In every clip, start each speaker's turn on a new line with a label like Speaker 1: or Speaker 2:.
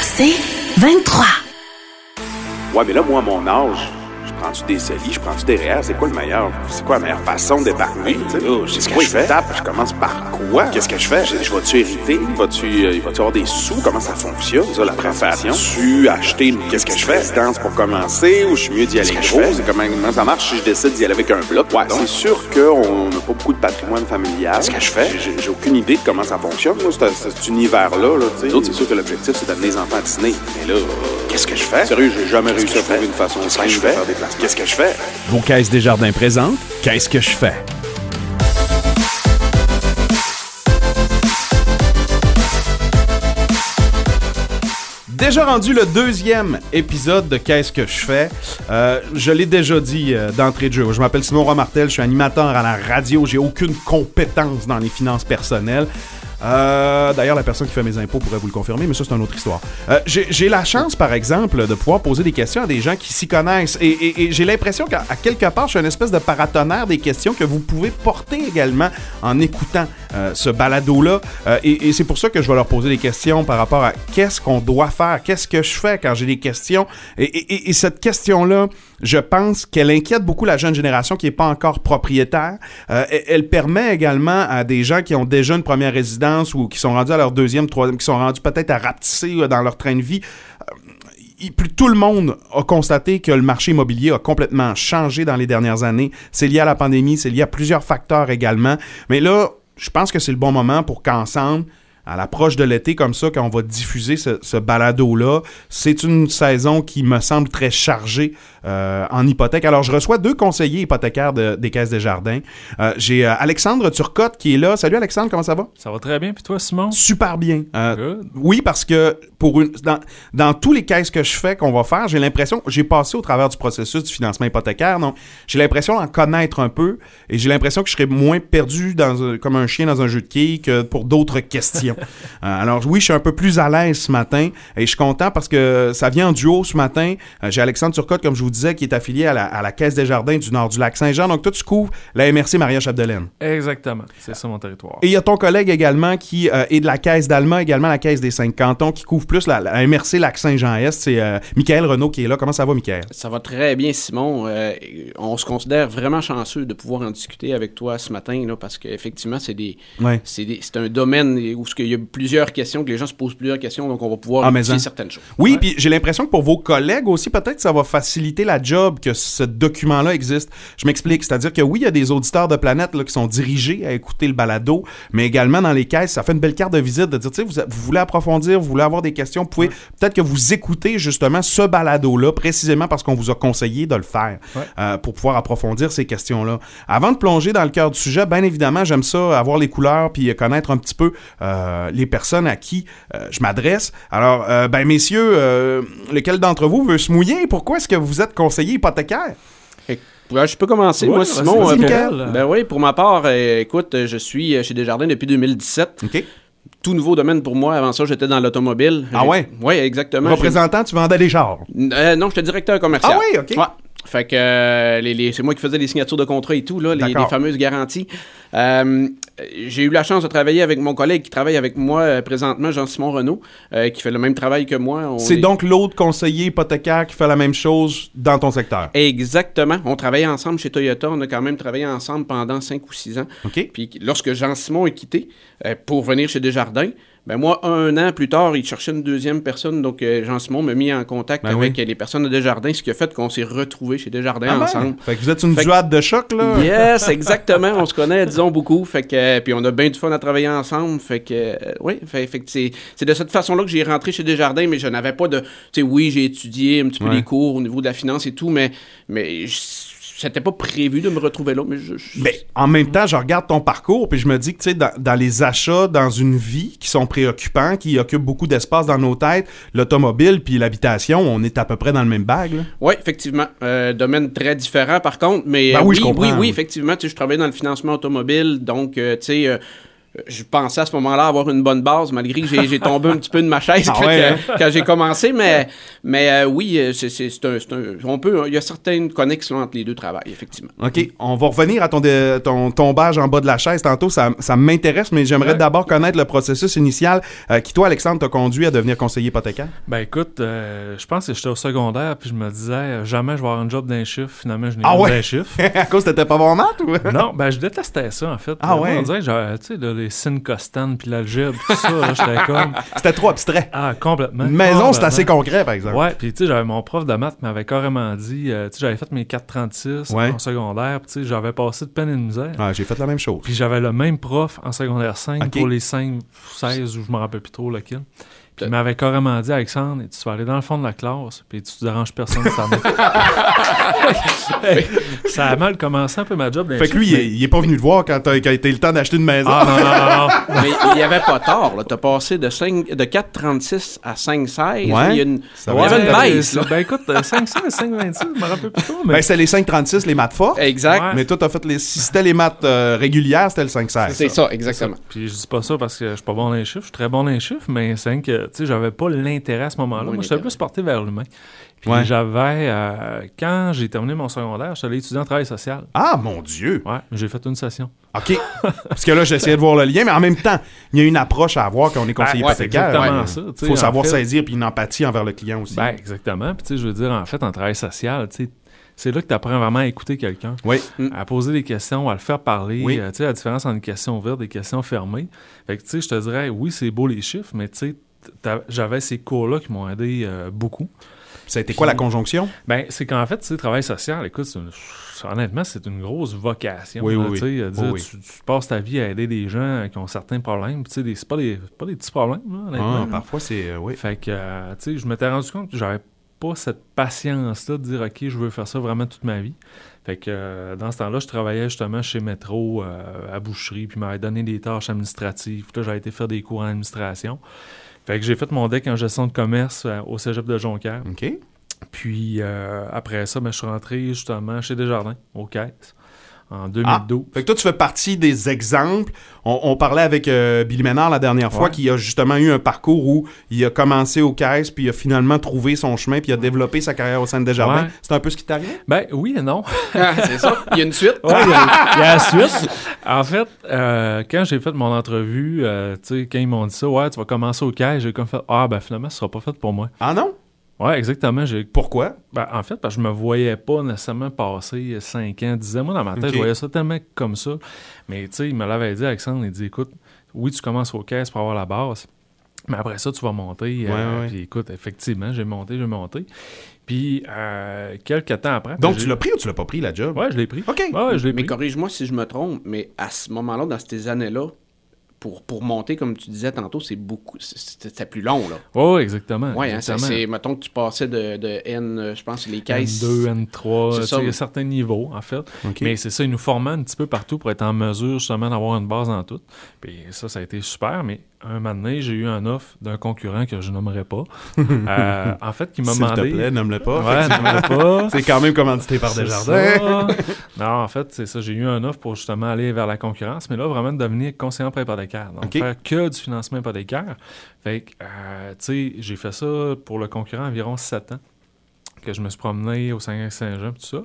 Speaker 1: C'est 23.
Speaker 2: Ouais, mais là, moi, mon âge, prends-tu des solis, je prends-tu des REER? C'est quoi le meilleur? C'est quoi la meilleure façon d'épargner? tu sais?
Speaker 3: C'est
Speaker 2: que
Speaker 3: quoi
Speaker 2: je
Speaker 3: je fais?
Speaker 2: tape? Je commence par quoi?
Speaker 3: Qu'est-ce que je fais?
Speaker 2: Je, vais-tu hériter? Vas-tu euh, vas-tu avoir des sous? Comment ça fonctionne, ça, la préfation? Tu acheter une
Speaker 3: Qu'est-ce que je fais?
Speaker 2: résidence pour commencer ou je suis mieux d'y aller gros? comment, comment ça marche si je décide d'y aller avec un bloc? Ouais, c'est sûr qu'on n'a pas beaucoup de patrimoine familial.
Speaker 3: Qu'est-ce que je fais?
Speaker 2: J'ai- J'ai aucune idée de comment ça fonctionne, moi, cet, univers-là. Là, tu sais. C'est sûr que l'objectif, c'est d'amener les enfants à Disney. Mais là,
Speaker 3: Qu'est-ce que je fais?
Speaker 2: Sérieux, j'ai jamais réussi à trouver une façon simple de faire des placements.
Speaker 3: Qu'est-ce que je fais?
Speaker 4: Vos caisses des jardins présentes, qu'est-ce que je fais? Déjà rendu le deuxième épisode de Qu'est-ce que je fais? Euh, je l'ai déjà dit euh, d'entrée de jeu. Je m'appelle Simon Romartel, je suis animateur à la radio, j'ai aucune compétence dans les finances personnelles. Euh, D'ailleurs, la personne qui fait mes impôts pourrait vous le confirmer, mais ça, c'est une autre histoire. Euh, j'ai la chance, par exemple, de pouvoir poser des questions à des gens qui s'y connaissent. Et, j'ai l'impression qu'à quelque part, je suis une espèce de paratonnerre des questions que vous pouvez porter également en écoutant euh, ce balado-là. Et c'est pour ça que je vais leur poser des questions par rapport à qu'est-ce qu'on doit faire, qu'est-ce que je fais quand j'ai des questions. Et, et- et- et cette question-là, je pense qu'elle inquiète beaucoup la jeune génération qui n'est pas encore propriétaire. Elle permet également à des gens qui ont déjà une première résidence ou qui sont rendus à leur deuxième, troisième, qui sont rendus peut-être à rapetisser euh, dans leur train de vie. Euh, plus- tout le monde a constaté que le marché immobilier a complètement changé dans les dernières années. C'est lié à la pandémie, c'est lié à plusieurs facteurs également. Mais là, je pense que c'est le bon moment pour qu'ensemble, à l'approche de l'été comme ça, quand on va diffuser ce, ce balado-là, c'est une saison qui me semble très chargée euh, en hypothèque. Alors, je reçois deux conseillers hypothécaires de- des Caisses des Jardins. Euh, J'ai euh, Alexandre Turcotte qui est là. Salut Alexandre, comment ça va?
Speaker 5: Ça va très bien. Puis toi, Simon?
Speaker 4: Super bien. Euh, oui, parce que pour une, dans, dans tous les caisses que je fais, qu'on va faire, j'ai l'impression, j'ai passé au travers du processus du financement hypothécaire, donc j'ai l'impression d'en connaître un peu et j'ai l'impression que je serais moins perdu dans, comme un chien dans un jeu de quilles que pour d'autres questions. Euh, alors oui, je suis un peu plus à l'aise ce matin et je suis content parce que ça vient en duo ce matin. Euh, j'ai Alexandre Turcotte, comme je vous disais, qui est affilié à la, à la Caisse des Jardins du Nord du Lac Saint-Jean. Donc toi, tu couvres la MRC Maria Chapdelaine.
Speaker 5: Exactement. C'est ça mon territoire.
Speaker 4: Et il y a ton collègue également qui euh, est de la caisse d'Alma, également la caisse des cinq cantons, qui couvre plus la, la MRC Lac-Saint-Jean-Est. C'est euh, Michael Renault qui est là. Comment ça va, Michael?
Speaker 6: Ça va très bien, Simon. Euh, on se considère vraiment chanceux de pouvoir en discuter avec toi ce matin, là, parce qu'effectivement, c'est des,
Speaker 4: Ouais.
Speaker 6: c'est des- c'est un domaine où ce qu'il y a plusieurs questions, que les gens se posent plusieurs questions, donc on va pouvoir
Speaker 4: Ah, hein.
Speaker 6: certaines choses.
Speaker 4: Oui, puis j'ai l'impression que pour vos collègues aussi, peut-être ça va faciliter la job que ce document-là existe. Je m'explique. C'est-à-dire que oui, il y a des auditeurs de planète là, qui sont dirigés à écouter le balado, mais également dans les caisses, ça fait une belle carte de visite de dire, tu sais, vous, vous voulez approfondir, vous voulez avoir des questions, vous pouvez peut-être que vous écoutez justement ce balado-là précisément parce qu'on vous a conseillé de le faire
Speaker 5: Ouais.
Speaker 4: euh, pour pouvoir approfondir ces questions-là. Avant de plonger dans le cœur du sujet, bien évidemment, j'aime ça, avoir les couleurs puis connaître un petit peu euh, les personnes à qui euh, je m'adresse. Alors, euh, ben messieurs, euh, lequel d'entre vous veut se mouiller? Pourquoi est-ce que vous êtes conseiller hypothécaire?
Speaker 6: Ouais, je peux commencer,
Speaker 5: Ouais,
Speaker 6: moi, Simon. euh,
Speaker 5: Michael.
Speaker 6: ben oui, pour ma part, euh, écoute, euh, je suis euh, chez Desjardins depuis 2017.
Speaker 4: OK.
Speaker 6: Tout nouveau domaine pour moi. Avant ça, j'étais dans l'automobile.
Speaker 4: Ah ouais?
Speaker 6: Oui, exactement.
Speaker 4: Représentant, tu vendais des chars.
Speaker 6: Euh, non, j'étais directeur commercial.
Speaker 4: Ah oui, OK.
Speaker 6: Ouais. Fait que euh, les, les- c'est moi qui faisais les signatures de contrat et tout, là, les, fameuses garanties. Euh, j'ai eu la chance de travailler avec mon collègue qui travaille avec moi euh, présentement, Jean-Simon Renault, qui fait le même travail que moi.
Speaker 4: C'est
Speaker 6: est-
Speaker 4: donc l'autre conseiller hypothécaire qui fait la même chose dans ton secteur?
Speaker 6: Exactement. On travaillait ensemble chez Toyota. On a quand même travaillé ensemble pendant 5 ou 6 ans. Puis lorsque Jean-Simon est quitté pour venir chez Desjardins, ben moi, un an plus tard, il cherchait une deuxième personne. Donc, euh, Jean-Simon m'a mis en contact
Speaker 4: Ben
Speaker 6: avec
Speaker 4: oui.
Speaker 6: euh, les personnes de Desjardins, ce qui a fait qu'on s'est retrouvés chez Desjardins
Speaker 4: Ah ben,
Speaker 6: ensemble.
Speaker 4: Fait que vous êtes une
Speaker 6: Fait que-
Speaker 4: duade de choc, là?
Speaker 6: Yes, exactement. On se connaît, disons, beaucoup. Fait que, euh, puis on a bien du fun à travailler ensemble. Fait que, euh, oui, fait, fait que c'est, c'est de cette façon-là que j'ai rentré chez Desjardins, mais je n'avais pas de. Tu sais, oui, j'ai étudié un petit peu
Speaker 4: Ouais.
Speaker 6: les cours au niveau de la finance et tout, mais, mais je- c'était pas prévu de me retrouver là. Mais je, je-
Speaker 4: Mais en même temps, je regarde ton parcours puis je me dis que tu sais, dans, dans les achats dans une vie qui sont préoccupants, qui occupent beaucoup d'espace dans nos têtes, l'automobile puis l'habitation, on est à peu près dans le même bag. là.
Speaker 6: Oui, effectivement. Euh, domaine très différent, par contre. Mais
Speaker 4: Ben
Speaker 6: euh,
Speaker 4: oui,
Speaker 6: oui,
Speaker 4: je comprends.
Speaker 6: oui, oui, effectivement. Tu sais, je travaille dans le financement automobile, donc, euh, tu sais, euh, je pensais à ce moment-là avoir une bonne base, malgré que j'ai tombé un petit peu de ma chaise
Speaker 4: Ah
Speaker 6: quand,
Speaker 4: ouais, hein?
Speaker 6: quand j'ai commencé. Mais, mais euh, oui, euh, c'est un, c'est un- on peut, il y a certaines connexions entre les deux travails, effectivement.
Speaker 4: OK, on va revenir à ton, dé- ton tombage en bas de la chaise tantôt. Ça, ça m'intéresse, mais j'aimerais
Speaker 5: Ouais.
Speaker 4: d'abord connaître le processus initial euh, qui, toi, Alexandre, t'a conduit à devenir conseiller hypothécaire.
Speaker 5: Ben écoute, euh, je pense que j'étais au secondaire, puis je me disais, jamais je vais avoir un job d'un chiffre. Finalement, je n'ai
Speaker 4: Ah
Speaker 5: eu
Speaker 4: ouais?
Speaker 5: d'un chiffre.
Speaker 4: à cause t'étais pas bon en maths ou?
Speaker 5: non, ben je détestais ça, en fait.
Speaker 4: Ah ouais?
Speaker 5: On dirait que j'avais, tu sais, les sin costan puis l'algèbre, tout ça, là, j'étais comme...
Speaker 4: C'était trop abstrait.
Speaker 5: Ah, complètement.
Speaker 4: Une maison, c'est
Speaker 5: complètement.
Speaker 4: assez concret, par exemple.
Speaker 5: Ouais, puis tu sais, j'avais mon prof de maths m'avait carrément dit, euh, tu sais, j'avais fait mes 436
Speaker 4: Ouais.
Speaker 5: en secondaire, puis tu sais, j'avais passé de peine et de misère.
Speaker 4: Ah, j'ai fait la même chose.
Speaker 5: Puis j'avais le même prof en secondaire 5
Speaker 4: Ok.
Speaker 5: pour les 5, 16 ou je me rappelle plus trop lequel. Il m'avait carrément dit, Alexandre, tu vas aller dans le fond de la classe, puis tu te déranges personne. Ça, ça a mal commencé un peu ma job.
Speaker 4: Fait que lui, il, est, pas venu te voir quand t'as été le temps d'acheter une maison.
Speaker 5: Ah, non, non, non,
Speaker 6: mais il n'y avait pas tort. T'as passé de, 5, de 4,36 à 5,16.
Speaker 4: Ouais.
Speaker 6: Il y, avait une baisse.
Speaker 5: Ben écoute, euh, 5,16, 5,26, je me rappelle plus trop. Mais...
Speaker 4: Ben c'est les 5,36, les maths fortes.
Speaker 6: Exact.
Speaker 4: Mais toi, t'as fait les... Si c'était les maths euh, régulières, c'était le 5,16.
Speaker 6: C'est ça. exactement.
Speaker 5: Puis je dis pas ça parce que je suis pas bon dans les chiffres. Je suis très bon dans les chiffres, mais 5 tu j'avais pas l'intérêt à ce moment-là. Moi, j'étais plus porté vers l'humain. Puis j'avais, euh, quand j'ai terminé mon secondaire, j'étais allé étudier en travail social.
Speaker 4: Ah, mon Dieu!
Speaker 5: Ouais, j'ai fait une session.
Speaker 4: OK. Parce que là, j'essayais de voir le lien, mais en même temps, il y a une approche à avoir quand on est conseiller
Speaker 5: ben, ouais,
Speaker 4: hypothécaire.
Speaker 5: exactement ça. Il
Speaker 4: faut savoir saisir puis une empathie envers le client aussi.
Speaker 5: Ben, exactement. Puis, tu sais, je veux dire, en fait, en travail social, tu c'est là que tu apprends vraiment à écouter quelqu'un,
Speaker 4: oui.
Speaker 5: à poser des questions, à le faire parler.
Speaker 4: Oui.
Speaker 5: Euh, tu sais, la différence entre une question ouverte et des questions fermées. Fait que, tu sais, je te dirais, oui, c'est beau les chiffres, mais tu sais, j'avais ces cours-là qui m'ont aidé euh, beaucoup.
Speaker 4: Ça a été quoi la conjonction?
Speaker 5: Ben, c'est qu'en fait, tu sais, travail social, écoute, une- honnêtement, c'est une grosse vocation.
Speaker 4: Oui,
Speaker 5: là,
Speaker 4: oui,
Speaker 5: tu sais,
Speaker 4: oui.
Speaker 5: à dire,
Speaker 4: Oui, oui.
Speaker 5: Tu, tu passes ta vie à aider des gens qui ont certains problèmes. Tu sais, c'est pas des, pas des petits problèmes, là, honnêtement.
Speaker 4: Ah, parfois, c'est. euh, oui.
Speaker 5: Fait que, euh, tu sais, je m'étais rendu compte que j'avais pas cette patience-là de dire, OK, je veux faire ça vraiment toute ma vie. Fait que, euh, dans ce temps-là, je travaillais justement chez Métro, euh, à boucherie, puis m'avait donné des tâches administratives. Puis là, j'ai été faire des cours en administration. Fait que j'ai fait mon deck en gestion de commerce euh, au cégep de Jonquière.
Speaker 4: OK.
Speaker 5: Puis euh, après ça, ben, je suis rentré justement chez Desjardins, aux caisses, en 2012.
Speaker 4: Fait que toi, tu fais partie des exemples. On, on parlait avec euh, Billy Ménard la dernière fois
Speaker 5: Ouais.
Speaker 4: qui a justement eu un parcours où il a commencé aux caisses, puis il a finalement trouvé son chemin, puis il a développé sa carrière au sein de Desjardins.
Speaker 5: Ouais.
Speaker 4: C'est un peu ce qui t'arrive?
Speaker 5: Ben oui et non.
Speaker 6: Ah, c'est ça. Il y a une suite.
Speaker 5: Ouais, il y, a il y a la suite. En fait, euh, quand j'ai fait mon entrevue, euh, tu sais, quand ils m'ont dit ça, ouais, tu vas commencer au caisse, j'ai comme fait, ah, ben finalement, ce sera pas fait pour moi.
Speaker 4: Ah non?
Speaker 5: Ouais, exactement. J'ai,
Speaker 4: Pourquoi?
Speaker 5: ben, en fait, parce que je me voyais pas nécessairement passer 5 ans, 10 ans. Moi, dans ma tête, je voyais ça tellement comme ça. Mais tu sais, il me l'avait dit, Alexandre, il dit, écoute, oui, tu commences au caisse pour avoir la base. Mais après ça, tu vas monter. euh,
Speaker 4: Ouais.
Speaker 5: Puis écoute, effectivement, j'ai monté, j'ai monté. Puis euh, quelques temps après.
Speaker 4: Donc,
Speaker 5: ben,
Speaker 4: tu l'as pris ou tu l'as pas pris, la job?
Speaker 5: Ouais, je l'ai pris.
Speaker 4: OK.
Speaker 5: Ouais, ouais, je l'ai
Speaker 6: Mais
Speaker 5: pris.
Speaker 6: corrige-moi si je me trompe, mais à ce moment-là, dans ces années-là, pour, pour monter, comme tu disais tantôt, c'est beaucoup. c'est- plus long, là.
Speaker 5: Ouais, exactement.
Speaker 6: Ouais, hein, c'est, mettons que tu passais de, de N, euh, je pense, les caisses.
Speaker 5: N2, N3,
Speaker 6: C'est
Speaker 5: tu
Speaker 6: ça.
Speaker 5: sais, il y a certains niveaux, en fait. Mais c'est ça, ils nous formaient un petit peu partout pour être en mesure justement d'avoir une base dans tout. Puis ça, ça a été super, mais un moment donné, j'ai eu un offre d'un concurrent que je nommerai pas. Euh, en fait, qui m'a
Speaker 4: S'il te
Speaker 5: demandé...
Speaker 4: plaît, nomme-le pas.
Speaker 5: Ouais, nommerai pas.
Speaker 4: C'est quand même commandité par Desjardins.
Speaker 5: non, en fait, c'est ça. J'ai eu un offre pour justement aller vers la concurrence, mais là, vraiment de devenir conseiller en prêt hypothécaire. Donc,
Speaker 4: OK.
Speaker 5: faire que du financement hypothécaire. Fait que, euh, tu sais, j'ai fait ça pour le concurrent environ 7 ans que je me suis promené au Saint-Saint-Jean, tout ça.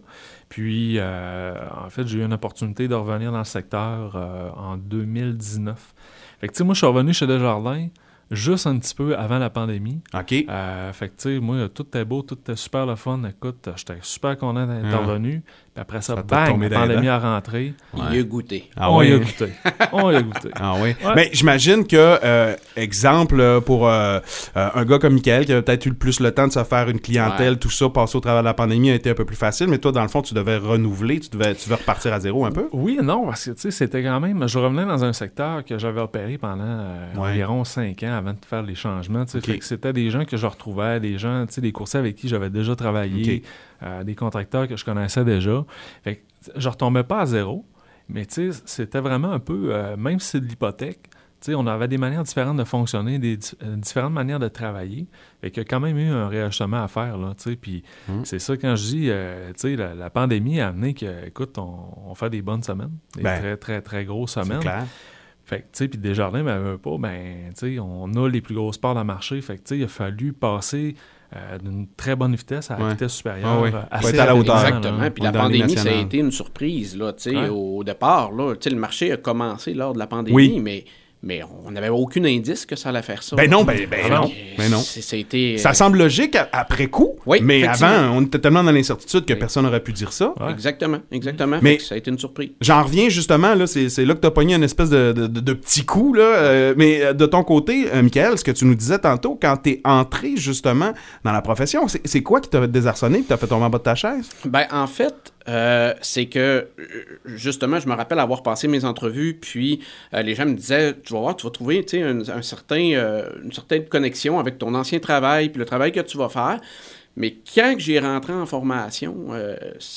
Speaker 5: Puis, euh, en fait, j'ai eu une opportunité de revenir dans le secteur euh, en 2019. Fait que, tu sais, moi, je suis revenu chez Desjardins juste un petit peu avant la pandémie.
Speaker 4: OK.
Speaker 5: Euh, fait que, tu sais, moi, tout était beau, tout était super le fun. Écoute, j'étais super content d'être
Speaker 4: Ah.
Speaker 5: revenu. Puis après ça,
Speaker 4: Ça
Speaker 5: bang, la
Speaker 4: dans les
Speaker 5: pandémie
Speaker 4: dents.
Speaker 5: a rentré.
Speaker 6: Il a goûté.
Speaker 4: Ah
Speaker 5: on y a
Speaker 4: ouais.
Speaker 5: goûté. on y a goûté.
Speaker 4: Ah oui.
Speaker 5: Ouais.
Speaker 4: Mais j'imagine que, euh, exemple, euh, pour euh, euh, un gars comme Michael, qui a peut-être eu le plus le temps de se faire une clientèle,
Speaker 6: Ouais.
Speaker 4: tout ça, passer au travers de la pandémie a été un peu plus facile, mais toi, dans le fond, tu devais renouveler, tu devais, tu devais repartir à zéro un peu?
Speaker 5: Oui et non, parce que, tu sais, c'était quand même... Je revenais dans un secteur que j'avais opéré pendant euh,
Speaker 4: Ouais.
Speaker 5: environ cinq ans avant de faire les changements. Fait que c'était des gens que je retrouvais, des gens, tu sais, des coursiers avec qui j'avais déjà travaillé, euh, des contracteurs que je connaissais déjà. Fait que je retombais pas à zéro, mais tu sais, c'était vraiment un peu... euh, même si c'est de l'hypothèque, tu sais, on avait des manières différentes de fonctionner, des di- euh, différentes manières de travailler. Fait qu'il y a quand même eu un réajustement à faire, là, tu sais. Puis
Speaker 4: Mm.
Speaker 5: c'est ça, quand je dis, euh, tu sais, la, la pandémie a amené que, écoute, on, on fait des bonnes semaines, des
Speaker 4: Ben,
Speaker 5: très, très, très grosses semaines.
Speaker 4: clair.
Speaker 5: Fait que, tu sais, puis Desjardins, ben, veut pas, ben, tu sais, on a les plus grosses parts le marché. Fait que, tu sais, il a fallu passer euh, d'une très bonne vitesse à la
Speaker 4: Ouais.
Speaker 5: vitesse supérieure.
Speaker 4: Ah oui.
Speaker 5: euh, assez
Speaker 4: être à la hauteur.
Speaker 6: Exactement.
Speaker 5: là.
Speaker 6: Puis la pandémie, ça a été une surprise là, tu sais,
Speaker 5: Ouais.
Speaker 6: au départ. Là, Tu sais, le marché a commencé lors de la pandémie,
Speaker 4: Oui.
Speaker 6: mais, mais on n'avait aucun indice que ça allait faire ça.
Speaker 4: Ben non, ben, ben non. Ben non.
Speaker 6: c'est- Ça a été.
Speaker 4: Ça semble logique à- après coup,
Speaker 6: Oui,
Speaker 4: mais avant, on était tellement dans l'incertitude que
Speaker 6: Oui.
Speaker 4: personne n'aurait pu dire ça.
Speaker 5: Ouais.
Speaker 6: Exactement, exactement.
Speaker 4: Mais-
Speaker 6: ça a été une surprise.
Speaker 4: J'en reviens justement, là, c'est, c'est là que t'as pogné une espèce de, de, de- de petit coup, là. euh, mais euh, de ton côté, euh, Michael, ce que tu nous disais tantôt, quand t'es entré justement dans la profession, c'est, c'est quoi qui t'a désarçonné et t'a fait tomber en bas de ta chaise?
Speaker 6: Ben, en fait, euh, c'est que, justement, je me rappelle avoir passé mes entrevues, puis euh, les gens me disaient, tu vas voir, tu vas trouver, un, un certain, euh, une certaine connexion avec ton ancien travail, puis le travail que tu vas faire. Mais quand j'ai rentré en formation,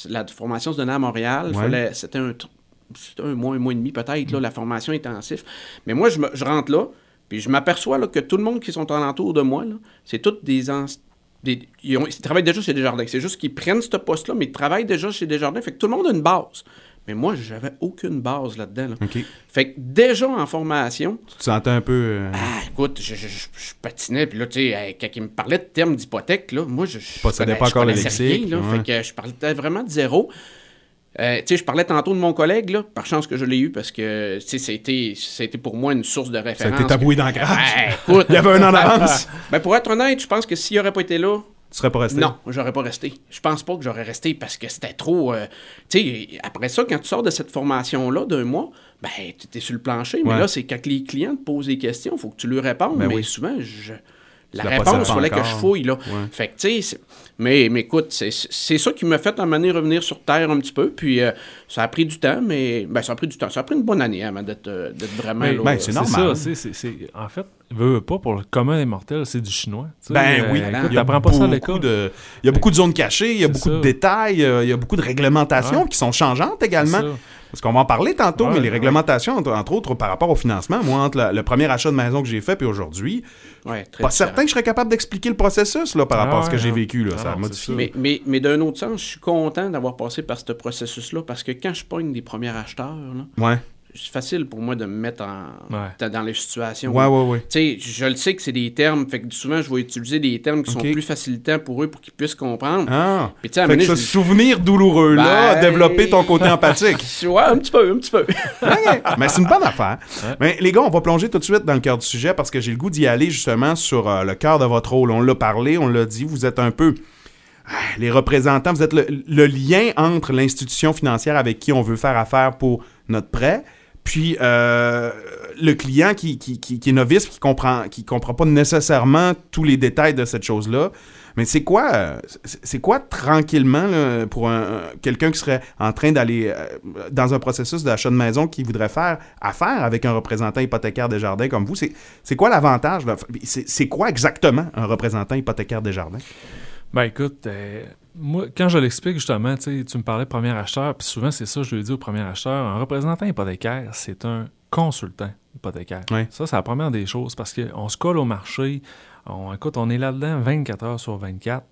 Speaker 6: la formation se donnait à Montréal,
Speaker 4: Ouais.
Speaker 6: c'était un, un mois, un mois et demi peut-être, la formation intensif. Mais moi, je, me- je rentre là, puis je m'aperçois que tout le monde qui sont alentour de moi, c'est toutes des, des- ils, ont- ils travaillent déjà chez Desjardins. C'est juste qu'ils prennent ce poste-là, mais ils travaillent déjà chez Desjardins. Fait que tout le monde a une base. Mais moi, j'avais aucune base là-dedans. là. Fait que déjà en formation,
Speaker 4: Tu te sentais un peu. euh,
Speaker 6: ah, écoute, je, je- je- je patinais, puis là, tu sais, quand il me parlait de termes d'hypothèque, là, moi, je je connais-
Speaker 4: pas
Speaker 6: je
Speaker 4: encore le
Speaker 6: connaissais
Speaker 4: lexique,
Speaker 6: rien, là.
Speaker 4: ouais.
Speaker 6: Fait que je parlais vraiment de zéro. Euh, tu sais, je parlais tantôt de mon collègue, là, par chance que je l'ai eu, parce que, tu sais, c'était c'était pour moi une source de
Speaker 4: ça a
Speaker 6: référence.
Speaker 4: été taboué dans.
Speaker 6: Ouais, écoute.
Speaker 4: Il y avait un an d'avance.
Speaker 6: Ben, pour être honnête, je pense que s'il aurait pas été là,
Speaker 4: Tu serais pas resté?
Speaker 6: non, j'aurais pas resté. Je pense pas que j'aurais resté parce que c'était trop. euh, tu sais, après ça, quand tu sors de cette formation-là d'un mois, ben, tu es sur le plancher. Mais
Speaker 4: Ouais.
Speaker 6: là, c'est quand les clients te posent des questions, il faut que tu lui répondes.
Speaker 4: Ben
Speaker 6: mais
Speaker 4: oui.
Speaker 6: souvent, je. La réponse, il fallait que je fouille, là.
Speaker 4: Ouais.
Speaker 6: Fait que, tu sais, mais, mais écoute, c'est c'est ça qui m'a fait à un revenir sur Terre un petit peu. Puis euh, ça a pris du temps, mais. Ben, ça a pris du temps. Ça a pris une bonne année avant d'être euh, d'être vraiment.
Speaker 5: Mais-
Speaker 6: là,
Speaker 4: ben,
Speaker 6: euh,
Speaker 4: c'est normal.
Speaker 5: ça, c'est, c'est, c'est- en fait, veut, veut pas, pour le commun des mortels, c'est du chinois.
Speaker 4: Ben oui,
Speaker 5: Euh,
Speaker 6: il
Speaker 5: écoute, pas ça à
Speaker 4: beaucoup
Speaker 5: l'école.
Speaker 4: de- Il y a beaucoup de zones cachées, il y a beaucoup de détails, il y a beaucoup de réglementations
Speaker 5: Ouais.
Speaker 4: qui sont changeantes
Speaker 5: C'est
Speaker 4: également. Parce qu'on va en parler tantôt,
Speaker 5: Ouais,
Speaker 4: mais les
Speaker 5: ouais.
Speaker 4: réglementations, entre, entre autres, par rapport au financement, moi, entre la- le premier achat de maison que j'ai fait puis aujourd'hui,
Speaker 6: ouais,
Speaker 4: pas
Speaker 6: différent.
Speaker 4: certain que je serais capable d'expliquer le processus là, par
Speaker 5: Ah
Speaker 4: rapport à ce que
Speaker 5: ouais,
Speaker 4: j'ai vécu. Là.
Speaker 5: Ah
Speaker 4: ça a
Speaker 5: non,
Speaker 4: modifié.
Speaker 6: mais d'un autre sens, je suis content d'avoir passé par ce processus-là parce que quand je pogne des premiers acheteurs, là,
Speaker 4: Ouais,
Speaker 6: c'est facile pour moi de me mettre en,
Speaker 5: Ouais.
Speaker 6: dans- les situations.
Speaker 4: ouais, ouais, ouais.
Speaker 6: Tu sais, je le sais que c'est des termes, fait que souvent je vais utiliser des termes qui sont plus facilitants pour eux pour qu'ils puissent comprendre.
Speaker 4: Ah,
Speaker 6: Puis
Speaker 4: fait que ce souvenir douloureux-là
Speaker 6: Ben-
Speaker 4: développé ton côté empathique.
Speaker 6: Ouais, un petit peu, un petit peu.
Speaker 4: Mais c'est une bonne affaire. Mais les gars, on va plonger tout de suite dans le cœur du sujet parce que j'ai le goût d'y aller justement sur euh, le cœur de votre rôle. On l'a parlé, on l'a dit, vous êtes un peu ah, les représentants, vous êtes le, le lien entre l'institution financière avec qui on veut faire affaire pour notre prêt, puis euh, le client qui, qui, qui- est novice, qui comprend, qui comprend pas nécessairement tous les détails de cette chose-là. Mais c'est quoi, c'est quoi tranquillement pour un- un- quelqu'un qui serait en train d'aller euh, dans un processus d'achat de maison qui voudrait faire affaire avec un représentant hypothécaire des jardins comme vous? C'est quoi l'avantage? c'est quoi exactement un représentant hypothécaire des jardins?
Speaker 5: Ben écoute, euh, moi, quand je l'explique justement, tu me parlais de premier acheteur, puis souvent c'est ça, je le dis au premier acheteur, un représentant hypothécaire, c'est un consultant hypothécaire. Ça, c'est la première des choses, parce qu'on se colle au marché, on, écoute, on est là-dedans 24 heures sur 24.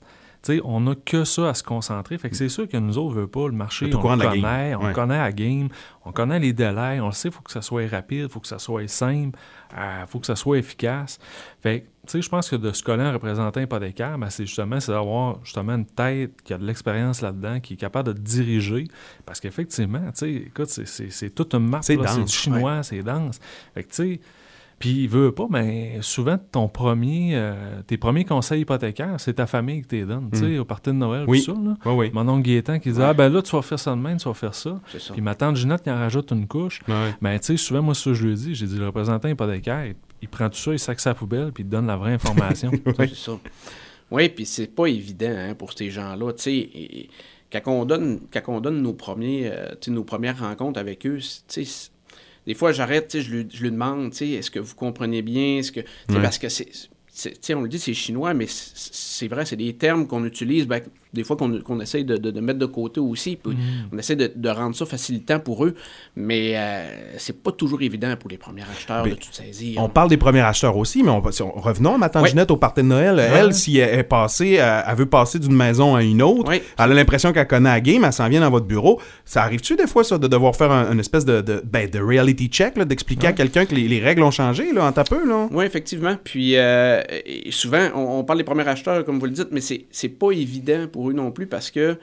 Speaker 5: Tu sais, on n'a que ça à se concentrer. Fait que c'est sûr que nous autres, on veut pas, le marché, on le connaît, on
Speaker 4: Ouais.
Speaker 5: connaît la game, on connaît les délais, on le sait, il faut que ça soit rapide, il faut que ça soit simple, il faut que ça soit efficace. Fait que, tu sais, je pense que de se coller un représentant hypothécaire, ben, c'est justement c'est d'avoir justement une tête qui a de l'expérience là-dedans, qui est capable de diriger. Parce qu'effectivement, tu sais, écoute, c'est- toute une map,
Speaker 4: C'est
Speaker 5: chinois, c'est dense. Fait que, tu sais, puis il veut pas, mais souvent, ton premier, euh, tes premiers conseils hypothécaires, c'est ta famille qui te les donne, tu sais, au party de Noël,
Speaker 4: Oui.
Speaker 5: tout ça, là.
Speaker 4: Oui, oui.
Speaker 5: Mon oncle Gaétan qui dit Ah, ben là, tu vas faire ça de même, tu vas faire ça.
Speaker 6: C'est ça.
Speaker 5: Puis ma tante Ginette qui en rajoute une couche.
Speaker 4: Ouais.
Speaker 5: Ben, tu sais, souvent, moi, ça, je lui ai dit, j'ai dit, le représentant hypothécaire, il, il prend tout ça, il sac sa poubelle, puis il te donne la vraie information.
Speaker 6: C'est ça. Oui, puis c'est pas évident hein, pour ces gens-là. Tu sais, quand on donne, quand on donne nos, premiers, euh, tu sais, nos premières rencontres avec eux, tu sais, c'est- des fois, j'arrête, je lui, je lui demande, est-ce que vous comprenez bien? Est-ce que,
Speaker 4: Ouais.
Speaker 6: Parce que c'est, on le dit, c'est chinois, mais c'est- c'est vrai, c'est des termes qu'on utilise. Ben, des fois qu'on qu'on essaye de, de- de mettre de côté aussi. Puis On essaie de, de rendre ça facilitant pour eux, mais euh, c'est pas toujours évident pour les premiers acheteurs
Speaker 4: Mais
Speaker 6: de tout saisir.
Speaker 4: On parle des premiers acheteurs aussi, mais on, si on- revenons à ma tante
Speaker 6: Oui.
Speaker 4: Ginette au party de Noël. Elle, si elle est passée, euh, elle veut passer d'une maison à une autre,
Speaker 6: Oui.
Speaker 4: elle a l'impression qu'elle connaît la game, elle s'en vient dans votre bureau. Ça arrive-tu des fois, ça, de devoir faire un, une espèce de, de, ben, de reality check, d'expliquer à quelqu'un que les, les règles ont changé, là, en tapeux, là?
Speaker 6: Oui, effectivement. Puis euh, souvent, on, on parle des premiers acheteurs, comme vous le dites, mais c'est pas évident pour eux non plus parce que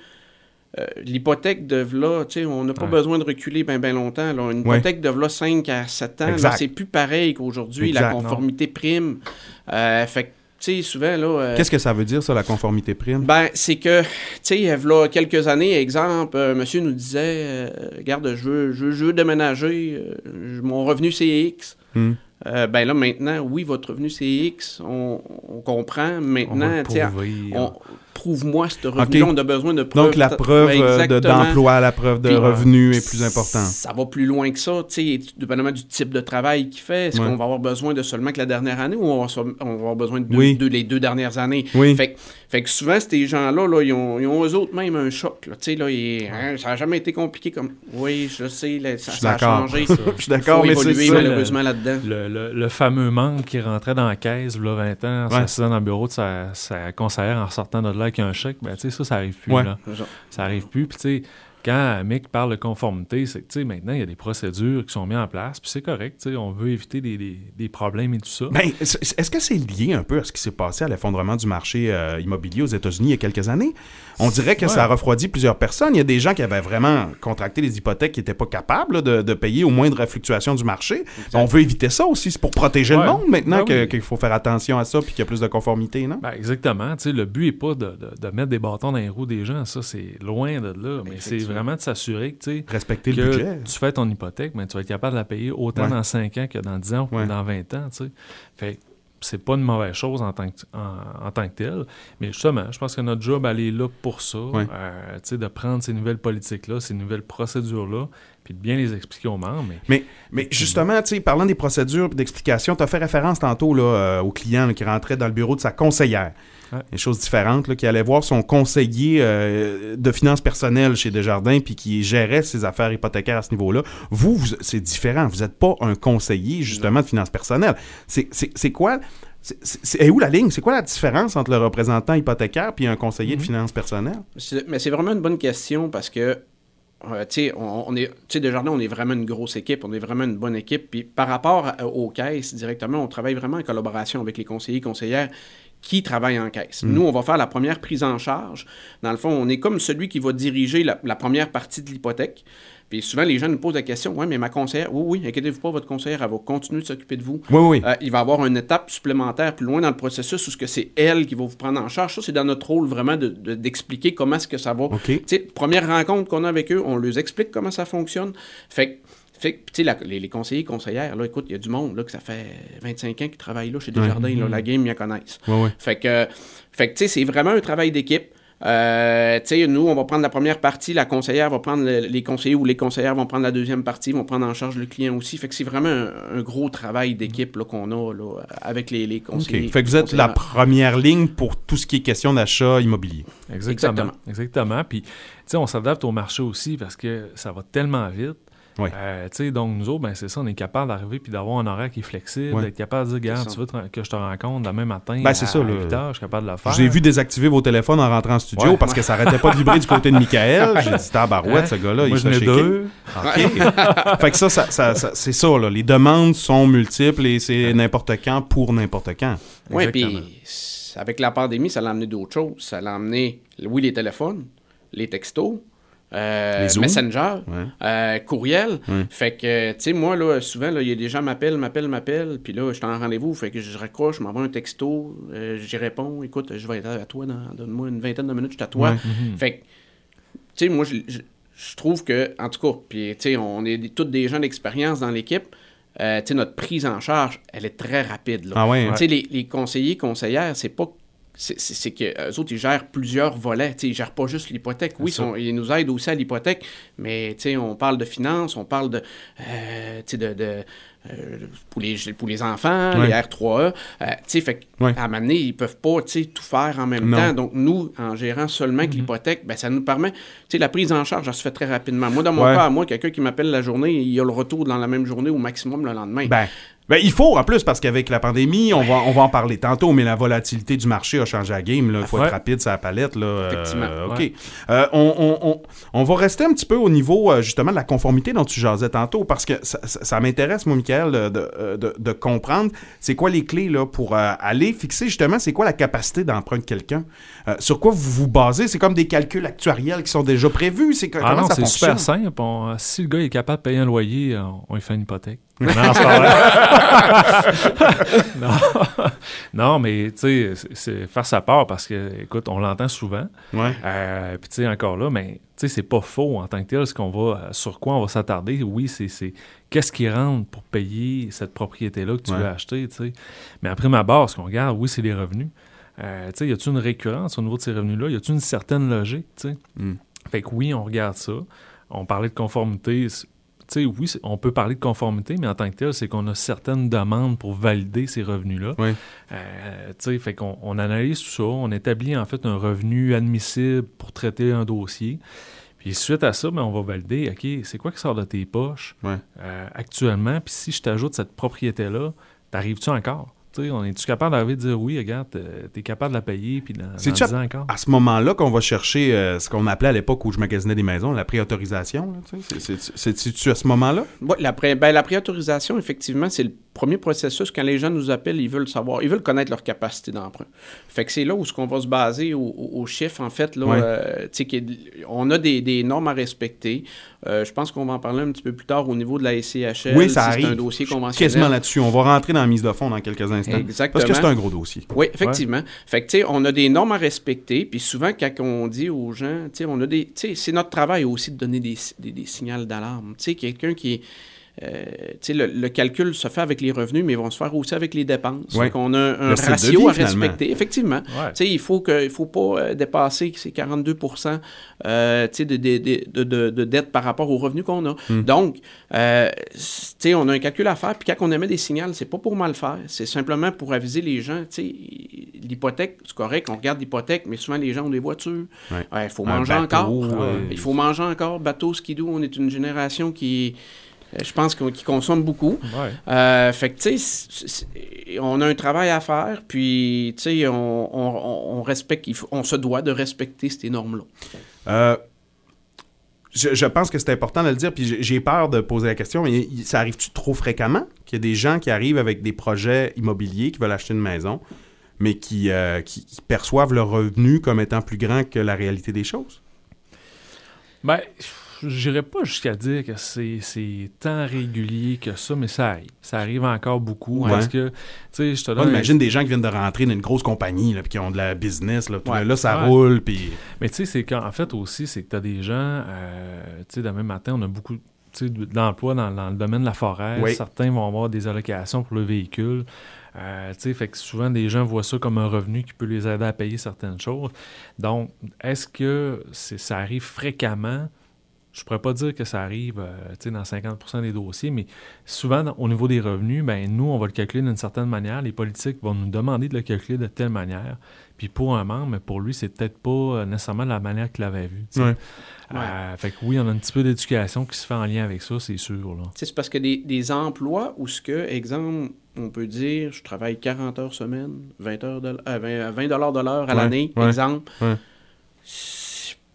Speaker 6: euh, l'hypothèque de là, tu sais, on n'a pas
Speaker 5: Ouais.
Speaker 6: besoin de reculer bien ben longtemps. Là. Une
Speaker 4: Ouais.
Speaker 6: hypothèque de là 5 à 7 ans, là, c'est plus pareil qu'aujourd'hui. La conformité prime. Euh, fait que, tu sais, souvent, là. euh,
Speaker 4: Qu'est-ce que ça veut dire, ça, la conformité prime?
Speaker 6: Ben, c'est que, tu sais, il y a là, quelques années, exemple, un monsieur nous disait euh, Regarde, je veux, je veux, je veux déménager, euh, mon revenu c'est X.
Speaker 4: Hmm.
Speaker 6: Euh, ben là, maintenant, oui, votre revenu c'est X, on, on comprend.
Speaker 5: On
Speaker 6: Maintenant,
Speaker 5: prouver,
Speaker 6: on- prouve-moi ce revenu on a besoin de preuves.
Speaker 4: Donc, la preuve
Speaker 6: Ouais,
Speaker 4: euh, d'emploi, la preuve de
Speaker 6: Puis,
Speaker 4: revenu est plus importante.
Speaker 6: Ça va plus loin que ça, tu sais, dépendamment du type de travail qu'il fait. Est-ce
Speaker 4: Ouais.
Speaker 6: qu'on va avoir besoin de seulement que la dernière année ou on va, so- on va avoir besoin de les deux dernières années?
Speaker 4: Oui.
Speaker 6: Fait, que- fait que souvent, ces gens-là, là, ils, ont, ils ont eux autres même un choc. Là, Tu sais, là, ils- hein, ça n'a jamais été compliqué comme. Oui, je sais, là, ça,
Speaker 4: Je suis
Speaker 6: ça a
Speaker 4: d'accord.
Speaker 6: changé.
Speaker 4: Je suis d'accord, mais c'est
Speaker 6: évoluer
Speaker 4: ça.
Speaker 6: malheureusement là-dedans.
Speaker 5: Le, le- le fameux membre qui rentrait dans la caisse, a 20 ans, en
Speaker 4: Ouais.
Speaker 5: dans le bureau de sa, sa conseillère en sortant de là avec un chèque, ben, tu sais, ça, ça arrive plus.
Speaker 4: Ouais.
Speaker 5: Là.
Speaker 6: Ça.
Speaker 5: Ça arrive plus. Puis, tu sais, quand Mick parle de conformité, c'est que, maintenant, il y a des procédures qui sont mises en place, puis c'est correct, on veut éviter des, des- problèmes et tout ça.
Speaker 4: Ben, est- est-ce que c'est lié un peu à ce qui s'est passé à l'effondrement du marché euh, immobilier aux États-Unis il y a quelques années? On dirait que
Speaker 5: Ouais.
Speaker 4: ça a refroidi plusieurs personnes. Il y a des gens qui avaient vraiment contracté des hypothèques qui n'étaient pas capables là, de, de payer au moindre fluctuation du marché. On veut éviter ça aussi. C'est pour protéger le monde maintenant
Speaker 5: Ben oui.
Speaker 4: qu'il faut faire attention à ça puis qu'il y a plus de conformité, non?
Speaker 5: Ben, exactement. Le but n'est pas de, de- de mettre des bâtons dans les roues des gens. Ça, c'est loin de là. Mais c'est vraiment de s'assurer que,
Speaker 4: Respecter le budget.
Speaker 5: tu fais ton hypothèque, mais tu vas être capable de la payer autant dans 5 ans que dans 10 ans ou dans 20 ans. Tu sais. Fait c'est pas une mauvaise chose en tant que, en, en tant que telle. Mais justement, je pense que notre job, elle est là pour ça. Euh, de prendre ces nouvelles politiques-là, ces nouvelles procédures-là, puis de bien les expliquer aux membres. Mais
Speaker 4: Mais, mais justement, tu sais, parlant des procédures et d'explications, tu as fait référence tantôt là, euh, au client là, qui rentrait dans le bureau de sa conseillère.
Speaker 5: Ouais.
Speaker 4: Des choses différentes, là, qui allait voir son conseiller euh, de finances personnelles chez Desjardins puis qui gérait ses affaires hypothécaires à ce niveau-là. Vous, vous- c'est différent. Vous n'êtes pas un conseiller, justement, de finances personnelles. C'est c'est- c'est quoi... C'est- C'est c'est- est où la ligne? C'est quoi la différence entre le représentant hypothécaire puis un conseiller de finances personnelles?
Speaker 6: Mais c'est vraiment une bonne question parce que, euh, tu sais, on, on on est vraiment une grosse équipe, on est vraiment une bonne équipe. Puis par rapport aux caisses directement, on travaille vraiment en collaboration avec les conseillers, conseillères qui travaillent en caisse. Nous, on va faire la première prise en charge. Dans le fond, on est comme celui qui va diriger la, la première partie de l'hypothèque. Puis souvent, les gens nous posent la question Ouais, mais ma conseillère, oui, oui, inquiétez-vous pas, votre conseillère, elle va continuer de s'occuper de vous.
Speaker 4: Oui, oui.
Speaker 6: Euh, il va y avoir une étape supplémentaire plus loin dans le processus où ce que c'est elle qui va vous prendre en charge. Ça, c'est dans notre rôle vraiment de- de- d'expliquer comment est-ce que ça va.
Speaker 4: OK.
Speaker 6: Tu sais, première rencontre qu'on a avec eux, on leur explique comment ça fonctionne. Fait que, fait que, tu sais, la- les, les conseillers, conseillères, là, écoute, il y a du monde, là, que ça fait 25 ans qu'ils travaillent là chez Desjardins, là, la game, ils la connaissent. Fait que, fait que tu sais, c'est vraiment un travail d'équipe. Euh, tu sais, nous, on va prendre la première partie, la conseillère va prendre le- les conseillers ou les conseillères vont prendre la deuxième partie, vont prendre en charge le client aussi. Fait que c'est vraiment un, un gros travail d'équipe là, qu'on a là, avec les, conseillers.
Speaker 4: Fait que vous êtes la première ligne pour tout ce qui est question d'achat immobilier.
Speaker 5: Exactement.
Speaker 6: Exactement.
Speaker 5: Exactement. Puis, tu sais, on s'adapte au marché aussi parce que ça va tellement vite.
Speaker 4: Ouais.
Speaker 5: Euh, tu sais, donc, nous autres, ben, c'est ça, on est capable d'arriver puis d'avoir un horaire qui est flexible, d'être capable de dire,
Speaker 6: ça.
Speaker 5: tu veux te- que je te rencontre demain matin
Speaker 4: Ben, c'est
Speaker 5: à,
Speaker 4: ça,
Speaker 5: à
Speaker 4: là.
Speaker 5: 8 heures, je suis capable de le faire.
Speaker 4: Je vous ai vu désactiver vos téléphones en rentrant en studio
Speaker 5: Ouais.
Speaker 4: parce que ça arrêtait pas de vibrer du côté de Michael. J'ai dit, tabarouette,
Speaker 5: Hein?
Speaker 4: ce gars-là, il se
Speaker 5: deux.
Speaker 4: OK. fait que ça, ça, ça- ça- c'est ça, là. Les demandes sont multiples et c'est n'importe quand pour n'importe quand.
Speaker 6: Oui, puis avec la pandémie, ça l'a amené d'autres choses. Ça l'a amené, oui, les téléphones, les textos, euh. Messenger,
Speaker 4: Ouais.
Speaker 6: euh, courriel.
Speaker 4: Ouais.
Speaker 6: Fait que, tu sais, moi, là, souvent, là, il y a des gens m'appellent, m'appellent, m'appellent, puis là, je suis en rendez-vous, fait que je raccroche, je m'envoie un texto, euh, j'y réponds, écoute, je vais être à toi, dans, donne-moi une vingtaine de minutes, je suis à toi.
Speaker 4: Ouais.
Speaker 6: Fait que, tu sais, moi, je, je- je trouve que, en tout cas, puis, tu sais, on est tous des gens d'expérience dans l'équipe, euh, tu sais, notre prise en charge, elle est très rapide, là.
Speaker 4: Ah ouais?
Speaker 6: Tu sais, les, les conseillers, conseillères, c'est pas c'est- qu'eux autres, ils gèrent plusieurs volets. Ils gèrent pas juste l'hypothèque. Oui, ils, sont- ils nous aident aussi à l'hypothèque, mais on parle de finances, on parle de, euh, de, de, euh, pour, les, pour les enfants,
Speaker 4: Ouais.
Speaker 6: les R3E. euh, tu sais, fait
Speaker 4: Ouais.
Speaker 6: un moment donné, ils peuvent pas tout faire en même
Speaker 4: Non.
Speaker 6: temps. Donc, nous, en gérant seulement que l'hypothèque, ben, ça nous permet, tu sais, la prise en charge, ça se fait très rapidement. Moi, dans mon
Speaker 4: Ouais.
Speaker 6: cas, moi, quelqu'un qui m'appelle la journée, il a le retour dans la même journée au maximum le lendemain.
Speaker 4: Ben, ben, il faut en plus parce qu'avec la pandémie, on va, on va en parler tantôt, mais la volatilité du marché a changé la game. Il faut
Speaker 5: Ouais.
Speaker 4: être rapide sur la palette. Là, euh,
Speaker 6: Effectivement.
Speaker 4: OK.
Speaker 5: Ouais.
Speaker 4: Euh, on, on- on- on va rester un petit peu au niveau euh, justement de la conformité dont tu jasais tantôt parce que ça, ça- ça m'intéresse, moi, Michael, de, de- de- comprendre c'est quoi les clés là, pour euh, aller fixer justement c'est quoi la capacité d'emprunt de quelqu'un? Euh, sur quoi vous vous basez? C'est comme des calculs actuariels qui sont déjà prévus. C'est
Speaker 5: Ah non, c'est super simple. On- si le gars est capable de payer un loyer, on, on lui fait une hypothèque. Non, c'est pas vrai. non. non, mais tu sais, c'est- faire sa part parce que, écoute, on l'entend souvent.
Speaker 4: Ouais.
Speaker 5: Euh, Puis tu sais, encore là, mais tu sais, c'est pas faux en tant que tel. Ce qu'on va, sur quoi on va s'attarder, oui, c'est qu'est-ce qui rentre pour payer cette propriété-là que tu
Speaker 4: Ouais.
Speaker 5: veux acheter, tu sais. Mais après ma base, ce qu'on regarde, oui, c'est les revenus. Euh, tu sais, y a-t-il une récurrence au niveau de ces revenus-là? Y a-t-il une certaine logique, tu sais?
Speaker 4: Mm.
Speaker 5: Fait que oui, on regarde ça. On parlait de conformité. Sais, oui, on peut parler de conformité, mais en tant que tel, c'est qu'on a certaines demandes pour valider ces revenus-là.
Speaker 4: Oui.
Speaker 5: Euh, tu sais, fait qu'on on analyse tout ça, on établit en fait un revenu admissible pour traiter un dossier. Puis suite à ça, ben, on va valider, OK, c'est quoi qui sort de tes poches
Speaker 4: Ouais.
Speaker 5: euh, actuellement? Puis si je t'ajoute cette propriété-là, t'arrives-tu encore? On est-tu capable d'arriver de dire oui, regarde, euh, t'es capable de la payer, puis dans, dans
Speaker 4: C'est-tu
Speaker 5: 10 ans encore?
Speaker 4: à ce moment-là qu'on va chercher euh, ce qu'on appelait à l'époque où je magasinais des maisons, la préautorisation. C'est- c'est- C'est-tu à ce moment-là?
Speaker 6: Ouais, la, pré- ben, la préautorisation, effectivement, c'est le premier processus. Quand les gens nous appellent, ils veulent savoir, ils veulent connaître leur capacité d'emprunt. Fait que c'est là où ce qu'on va se baser au- au- aux chiffres, en fait. Là,
Speaker 4: Ouais.
Speaker 6: euh, on a des, des normes à respecter. Euh, je pense qu'on va en parler un petit peu plus tard au niveau de la SCHL.
Speaker 4: Oui, ça
Speaker 6: si
Speaker 4: arrive.
Speaker 6: C'est un dossier conventionnel.
Speaker 4: Quasiment là-dessus. On va rentrer dans la mise de fonds dans quelques instants.
Speaker 6: Exactement.
Speaker 4: Parce que c'est un gros dossier.
Speaker 6: Oui, effectivement. Fait que, tu sais, on a des normes à respecter. Puis souvent, quand on dit aux gens, tu sais, on a des. Tu sais, c'est notre travail aussi de donner des, des, des signaux d'alarme. Tu sais, quelqu'un qui est. euh, tu sais, le, le calcul se fait avec les revenus, mais ils vont se faire aussi avec les dépenses.
Speaker 4: Ouais.
Speaker 6: Donc, on a un ratio
Speaker 4: vie,
Speaker 6: à respecter. Effectivement.
Speaker 5: Ouais.
Speaker 6: Tu sais, il faut que, il faut pas euh, dépasser ces 42 euh, tu sais, de, de, de, de, de- de dette par rapport aux revenus qu'on a.
Speaker 4: Hmm.
Speaker 6: Donc, euh, c- tu sais, on a un calcul à faire. Puis quand on émet des signaux, c'est pas pour mal faire. C'est simplement pour aviser les gens. Tu sais, l'hypothèque, c'est correct, on regarde l'hypothèque, mais souvent les gens ont des voitures.
Speaker 4: Ouais.
Speaker 6: Il faut manger
Speaker 4: bateau,
Speaker 6: encore. Il faut manger encore. Bateau, skidoo, on est une génération qui, je pense, qu'on- qui consomme beaucoup.
Speaker 5: Ouais.
Speaker 6: Euh, fait que, tu sais, on a un travail à faire, puis, tu sais, on, on- on respecte, il faut- on se doit de respecter ces normes-là.
Speaker 4: Euh, je, je pense que c'est important de le dire, puis j'ai- peur de poser la question, mais ça arrive-tu trop fréquemment qu'il y a des gens qui arrivent avec des projets immobiliers, qui veulent acheter une maison, mais qui, euh, qui- qui perçoivent leur revenu comme étant plus grand que la réalité des choses?
Speaker 5: Ben, j'irais pas jusqu'à dire que c'est tant régulier que ça, mais ça arrive. Ça arrive encore beaucoup
Speaker 4: Ouais.
Speaker 5: parce que, tu sais, je te
Speaker 4: On
Speaker 5: donne.
Speaker 4: imagine des gens qui viennent de rentrer dans une grosse compagnie, là, puis qui ont de la business, là,
Speaker 6: Ouais.
Speaker 4: là, ça roule, puis...
Speaker 5: Mais tu sais, c'est qu'en fait aussi, c'est que tu as des gens, euh, tu sais, demain matin, on a beaucoup d'emplois dans, dans le domaine de la forêt.
Speaker 4: Oui.
Speaker 5: Certains vont avoir des allocations pour le véhicule. Euh, tu sais, fait que souvent, des gens voient ça comme un revenu qui peut les aider à payer certaines choses. Donc, est-ce que ça arrive fréquemment? Je pourrais pas dire que ça arrive euh, tu sais, dans 50% des dossiers, mais souvent, dans- au niveau des revenus, ben, nous, on va le calculer d'une certaine manière. Les politiques vont nous demander de le calculer de telle manière. Puis pour un membre, mais pour lui, c'est peut-être pas euh, nécessairement la manière qu'il avait vue. sais.
Speaker 4: Ouais.
Speaker 5: Euh, fait que oui, on a un petit peu d'éducation qui se fait en lien avec ça, c'est sûr.
Speaker 6: C'est parce que des, des emplois où ce que, exemple, on peut dire, je travaille 40 heures semaine, 20 heures de, euh, 20, 20 dollars de l'heure à
Speaker 4: Ouais,
Speaker 6: l'année,
Speaker 4: ouais,
Speaker 6: exemple.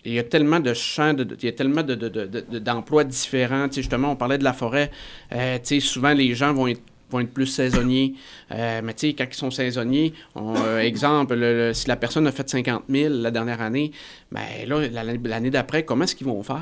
Speaker 6: Il y a tellement de champs, de, de- il y a tellement de, de- de- de- d'emplois différents. Tu sais, justement, on parlait de la forêt. Euh, tu sais, souvent, les gens vont être vont être plus saisonniers. Euh, mais tu sais, quand ils sont saisonniers, on, euh, exemple, le- le- si la personne a fait 50 000 la dernière année, ben là, la- l'année d'après, comment est-ce qu'ils vont faire?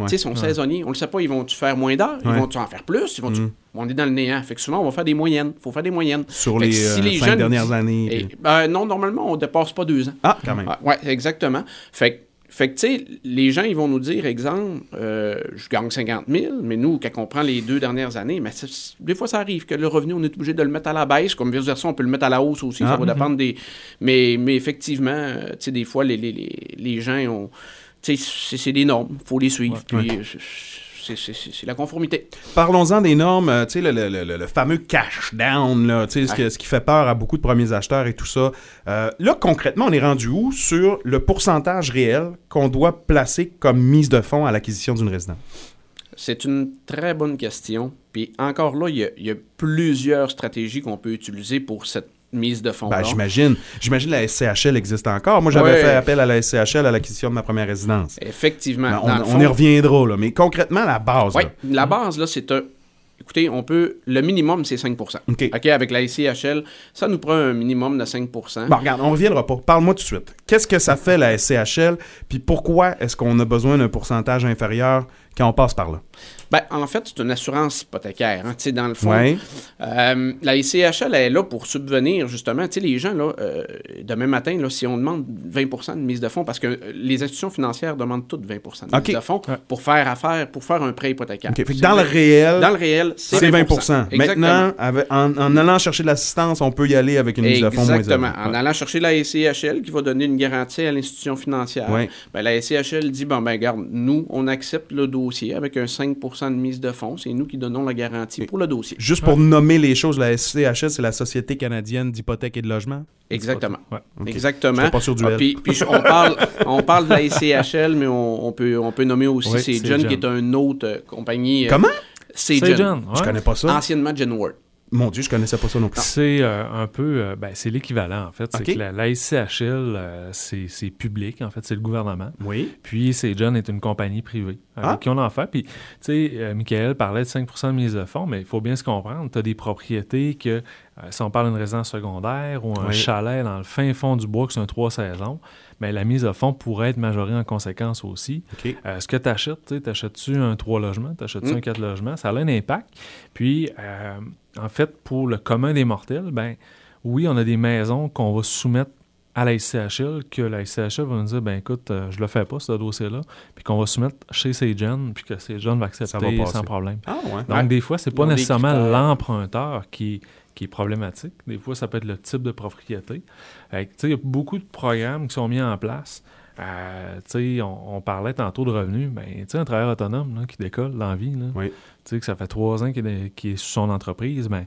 Speaker 4: Ouais.
Speaker 6: Tu sais, ils sont saisonniers. On ne le sait pas, ils vont-tu faire moins d'heures? Ils vont-tu en faire plus? Ils vont
Speaker 4: Mm.
Speaker 6: On est dans le néant. Fait que souvent, on va faire des moyennes. Il faut faire des moyennes.
Speaker 4: Sur les,
Speaker 6: si
Speaker 4: euh,
Speaker 6: les
Speaker 4: cinq
Speaker 6: jeunes
Speaker 4: dernières années.
Speaker 6: Et,
Speaker 4: puis-
Speaker 6: ben, non, normalement, on ne dépasse pas deux ans.
Speaker 4: Ah, quand même.
Speaker 6: Ah, ouais, exactement. Fait que Fait que, tu sais, les gens, ils vont nous dire, exemple, euh, je gagne 50 000, mais nous, quand on prend les deux dernières années, mais des fois, ça arrive que le revenu, on est obligé de le mettre à la baisse. Comme vice-versa, on peut le mettre à la hausse aussi.
Speaker 4: Ah,
Speaker 6: ça va dépendre des. Mais, mais effectivement, euh, tu sais, des fois, les, les, les, les gens ont. Tu sais, c'est- c'est des normes, il faut les suivre. puis, euh, c'est- la conformité.
Speaker 4: Parlons-en des normes, euh, tu sais, le, le- le- le fameux cash down, là, tu sais, ce, qui fait peur à beaucoup de premiers acheteurs et tout ça. Euh, là, concrètement, on est rendu où sur le pourcentage réel qu'on doit placer comme mise de fonds à l'acquisition d'une résidence?
Speaker 6: C'est une très bonne question. Puis encore là, il y a, il y a plusieurs stratégies qu'on peut utiliser pour cette mise de fonds.
Speaker 4: Ben, j'imagine. J'imagine la SCHL existe encore. Moi, j'avais fait appel à la SCHL à l'acquisition de ma première résidence.
Speaker 6: Effectivement.
Speaker 4: Ben, on, y reviendra, là. Mais concrètement, la base,
Speaker 6: Oui, la base, là, c'est un. Écoutez, on peut. Le minimum, c'est 5%
Speaker 4: OK.
Speaker 6: avec la SCHL, ça nous prend un minimum de 5%
Speaker 4: Bon, regarde, on reviendra pas. Parle-moi tout de suite. Qu'est-ce que ça fait la SCHL? Puis pourquoi est-ce qu'on a besoin d'un pourcentage inférieur quand on passe par là?
Speaker 6: Ben, en fait, c'est une assurance hypothécaire. hein. Tu sais, dans le fond, euh, la ICHL elle est là pour subvenir, justement. Tu sais, les gens, là, euh, demain matin, là, si on demande 20% de mise de fonds, parce que euh, les institutions financières demandent toutes 20 de mise de fonds pour faire affaire, pour faire un prêt hypothécaire.
Speaker 4: Dans le réel,
Speaker 6: Dans le réel, c'est
Speaker 4: c'est 20
Speaker 6: Exactement.
Speaker 4: Maintenant, avec- en, en allant chercher de l'assistance, on peut y aller avec une mise de fonds moins
Speaker 6: Exactement. En
Speaker 4: Ouais.
Speaker 6: allant chercher la SCHL qui va donner une garantie à l'institution financière,
Speaker 4: Ouais.
Speaker 6: ben, la SCHL dit bon, ben, regarde, nous, on accepte le dossier avec un 5 de mise de fonds. C'est nous qui donnons la garantie pour le dossier.
Speaker 4: Juste pour nommer les choses, la SCHL, c'est la Société canadienne d'hypothèque et de logement?
Speaker 6: Exactement.
Speaker 5: Ouais.
Speaker 4: Ok.
Speaker 6: Exactement.
Speaker 4: Pas sûr du
Speaker 6: Ah, puis, on, parle, on parle de la SCHL, mais on, on peut, on peut nommer aussi
Speaker 5: Oui,
Speaker 6: c'est John,
Speaker 5: John.
Speaker 6: qui est une autre euh, compagnie. euh,
Speaker 4: Comment?
Speaker 6: C'est John.
Speaker 5: John.
Speaker 4: Je connais pas ça.
Speaker 6: Anciennement Genworth.
Speaker 4: Mon Dieu, je connaissais pas ça non plus.
Speaker 5: C'est euh, un peu, euh, ben, c'est l'équivalent en fait. C'est que la, la SCHL, euh, c'est public en fait, c'est le gouvernement.
Speaker 4: Oui.
Speaker 5: Puis c'est John est une compagnie privée avec
Speaker 4: Ah.
Speaker 5: qui on en fait. Puis tu sais, Michael parlait de 5% de mise de fonds, mais il faut bien se comprendre. Tu as des propriétés que, si on parle d'une résidence secondaire ou un
Speaker 4: Oui.
Speaker 5: chalet dans le fin fond du bois, que c'est un trois saisons, mais la mise de fonds pourrait être majorée en conséquence aussi.
Speaker 4: OK.
Speaker 5: Euh, ce que tu achètes, t'achètes-tu un 3 logements, t'achètes-tu
Speaker 6: Mm.
Speaker 5: un 4 logements, ça a un impact. Puis, euh, en fait, pour le commun des mortels, ben oui, on a des maisons qu'on va soumettre à la SCHL, que la SCHL va nous dire, ben écoute, euh, je le fais pas, ce dossier-là, puis qu'on va soumettre chez Sejan, puis que Sejan va accepter
Speaker 4: Ça va
Speaker 5: sans problème.
Speaker 4: Ah, ouais.
Speaker 5: Donc, des fois, c'est pas nécessairement l'emprunteur qui, qui est problématique. Des fois, ça peut être le type de propriété. Il y a beaucoup de programmes qui sont mis en place. Euh, on, on parlait tantôt de revenus. Ben, un travailleur autonome là, qui décolle dans la vie, là,
Speaker 4: Oui.
Speaker 5: tu sais, que ça fait trois ans qu'il est, est sous son entreprise, ben,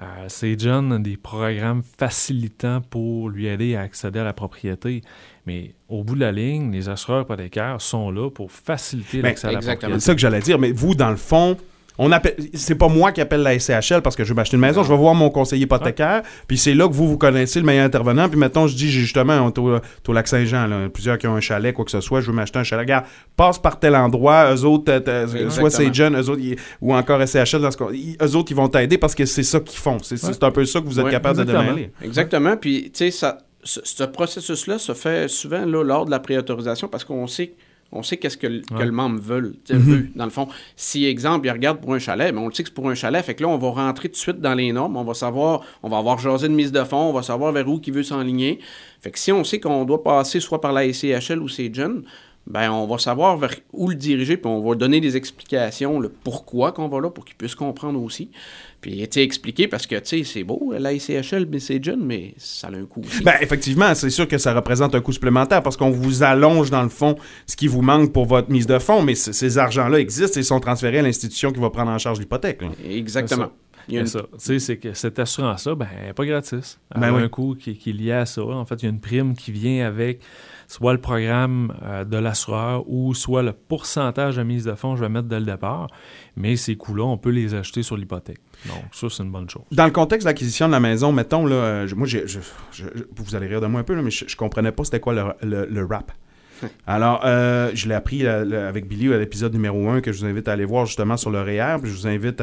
Speaker 5: euh, c'est John des programmes facilitants pour lui aider à accéder à la propriété. Mais au bout de la ligne, les assureurs hypothécaires sont là pour faciliter
Speaker 4: Ben,
Speaker 5: l'accès à la propriété.
Speaker 4: C'est ça que j'allais dire. Mais vous, dans le fond, on appelle. C'est pas moi qui appelle la SCHL parce que je veux m'acheter une maison. Je vais voir mon conseiller hypothécaire. Puis c'est là que vous, vous connaissez le meilleur intervenant. Puis mettons, je dis justement, on est au, lac Saint-Jean, plusieurs qui ont un chalet, quoi que ce soit. Je veux m'acheter un chalet. Regarde, passe par tel endroit. Eux autres, euh, euh, soit c'est jeune, eux autres, ou encore SCHL, eux autres, ils vont t'aider parce que c'est ça qu'ils font. C'est un peu ça que vous êtes capable de démêler.
Speaker 6: Exactement. Puis, tu sais, ça, ce, ce processus-là se fait souvent là, lors de la préautorisation parce qu'on sait, on sait qu'est-ce que, le- que
Speaker 5: Ouais.
Speaker 6: le membre veut,
Speaker 4: Mhm.
Speaker 6: veut, dans le fond. Si, exemple, il regarde pour un chalet, mais on le sait que c'est pour un chalet, fait que là, on va rentrer tout de suite dans les normes, on va savoir, on va avoir jasé de mise de fonds, on va savoir vers où qui veut s'enligner. Fait que si on sait qu'on doit passer soit par la SCHL ou CGEN, ben on va savoir vers où le diriger, puis on va donner des explications, le pourquoi qu'on va là, pour qu'il puisse comprendre aussi. Puis, tu sais, expliquer, parce que, tu sais, c'est beau, la SCHL, mais c'est jeune, mais ça a un coût aussi.
Speaker 4: Ben, effectivement, c'est sûr que ça représente un coût supplémentaire parce qu'on vous allonge, dans le fond, ce qui vous manque pour votre mise de fonds, mais ces argents-là existent et sont transférés à l'institution qui va prendre en charge l'hypothèque.
Speaker 6: Exactement. Il y a
Speaker 5: C'est
Speaker 6: une-
Speaker 5: ça. Tu sais, c'est que cette assurance-là, ben, elle n'est pas gratis. Elle
Speaker 4: Ben
Speaker 5: a
Speaker 4: oui.
Speaker 5: un coût qui, qui est lié à ça. En fait, il y a une prime qui vient avec soit le programme euh, de l'assureur ou soit le pourcentage de mise de fonds que je vais mettre dès le départ. Mais ces coûts-là, on peut les acheter sur l'hypothèque. Donc, ça, c'est une bonne chose.
Speaker 4: Dans le contexte de l'acquisition de la maison, mettons, là, moi, je- vous allez rire de moi un peu, mais je, je comprenais pas c'était quoi le, le, rap. Alors, euh, je l'ai appris euh, avec Billy à l'épisode numéro 1 que je vous invite à aller voir justement sur le REER. Puis je vous invite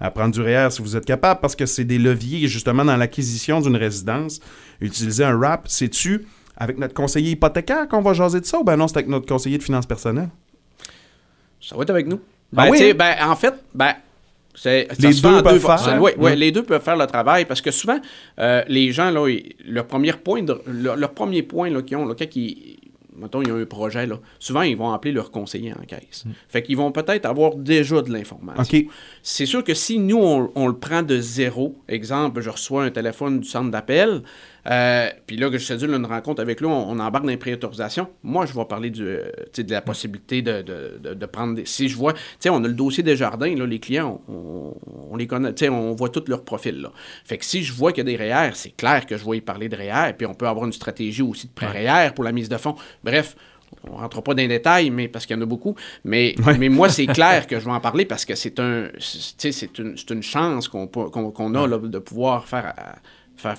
Speaker 4: à, prendre du REER si vous êtes capable parce que c'est des leviers justement dans l'acquisition d'une résidence. Utiliser un rap, c'est-tu avec notre conseiller hypothécaire qu'on va jaser de ça ou ben non, c'est avec notre conseiller de finances personnelles?
Speaker 6: Ça va être avec nous.
Speaker 4: Ah
Speaker 6: Ben,
Speaker 4: oui,
Speaker 6: ben, en fait, ben, c'est- ça
Speaker 4: Les deux
Speaker 6: en
Speaker 4: peuvent
Speaker 6: fa-
Speaker 4: faire.
Speaker 6: Oui,
Speaker 4: Ouais.
Speaker 6: les deux peuvent faire le travail parce que souvent, euh, les gens, là, ils- leur premier point, de- leur, leur premier point là, qu'ils ont, là, quand ils, mettons, il y a un projet, là, souvent, ils vont appeler leur conseiller en caisse. Fait qu'ils vont peut-être avoir déjà de l'information. C'est sûr que si nous, on, on le prend de zéro, exemple, je reçois un téléphone du centre d'appel, euh, puis là, que je cédule une rencontre avec lui, on, on embarque dans les préautorisations. Moi, je vais parler du, euh, de la possibilité de, de- de- de prendre des... Si je vois... Tu sais, on a le dossier des jardins, là, les clients, on, on les connaît, tu sais, on voit tout leur profil, là. Fait que si je vois qu'il y a des REER, c'est clair que je vais y parler de REER, puis on peut avoir une stratégie aussi de pré-REER pour la mise de fonds. Bref... On rentre pas dans les détails, mais parce qu'il y en a beaucoup. Mais, mais moi, c'est clair que je vais en parler parce que c'est un, c'est- une, chance qu'on a là, de pouvoir faire, faire-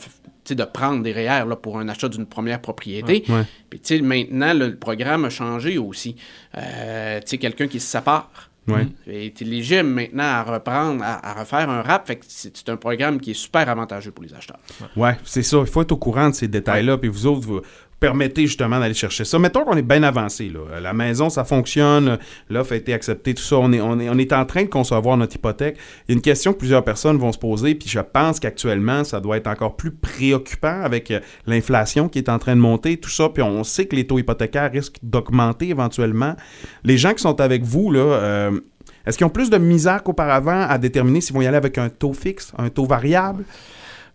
Speaker 6: de prendre des REER là, pour un achat d'une première propriété.
Speaker 4: Ouais.
Speaker 6: Puis tu sais, maintenant, le, le programme a changé aussi. Euh, tu sais, quelqu'un qui se sépare.
Speaker 4: Ouais.
Speaker 6: est éligible maintenant à reprendre, à, à refaire un rap. Fait que c'est un programme qui est super avantageux pour les acheteurs.
Speaker 4: Ouais, c'est ça. Il faut être au courant de ces détails-là. Puis vous autres, vous permettez justement d'aller chercher ça. Mettons qu'on est bien avancé. Là. La maison, ça fonctionne. L'offre a été acceptée, tout ça. On est, on, est, en train de concevoir notre hypothèque. Il y a une question que plusieurs personnes vont se poser. Puis je pense qu'actuellement, ça doit être encore plus préoccupant avec euh, l'inflation qui est en train de monter, tout ça. Puis on sait que les taux hypothécaires risquent d'augmenter éventuellement. Les gens qui sont avec vous, là, euh, est-ce qu'ils ont plus de misère qu'auparavant à déterminer s'ils vont y aller avec un taux fixe, un taux variable?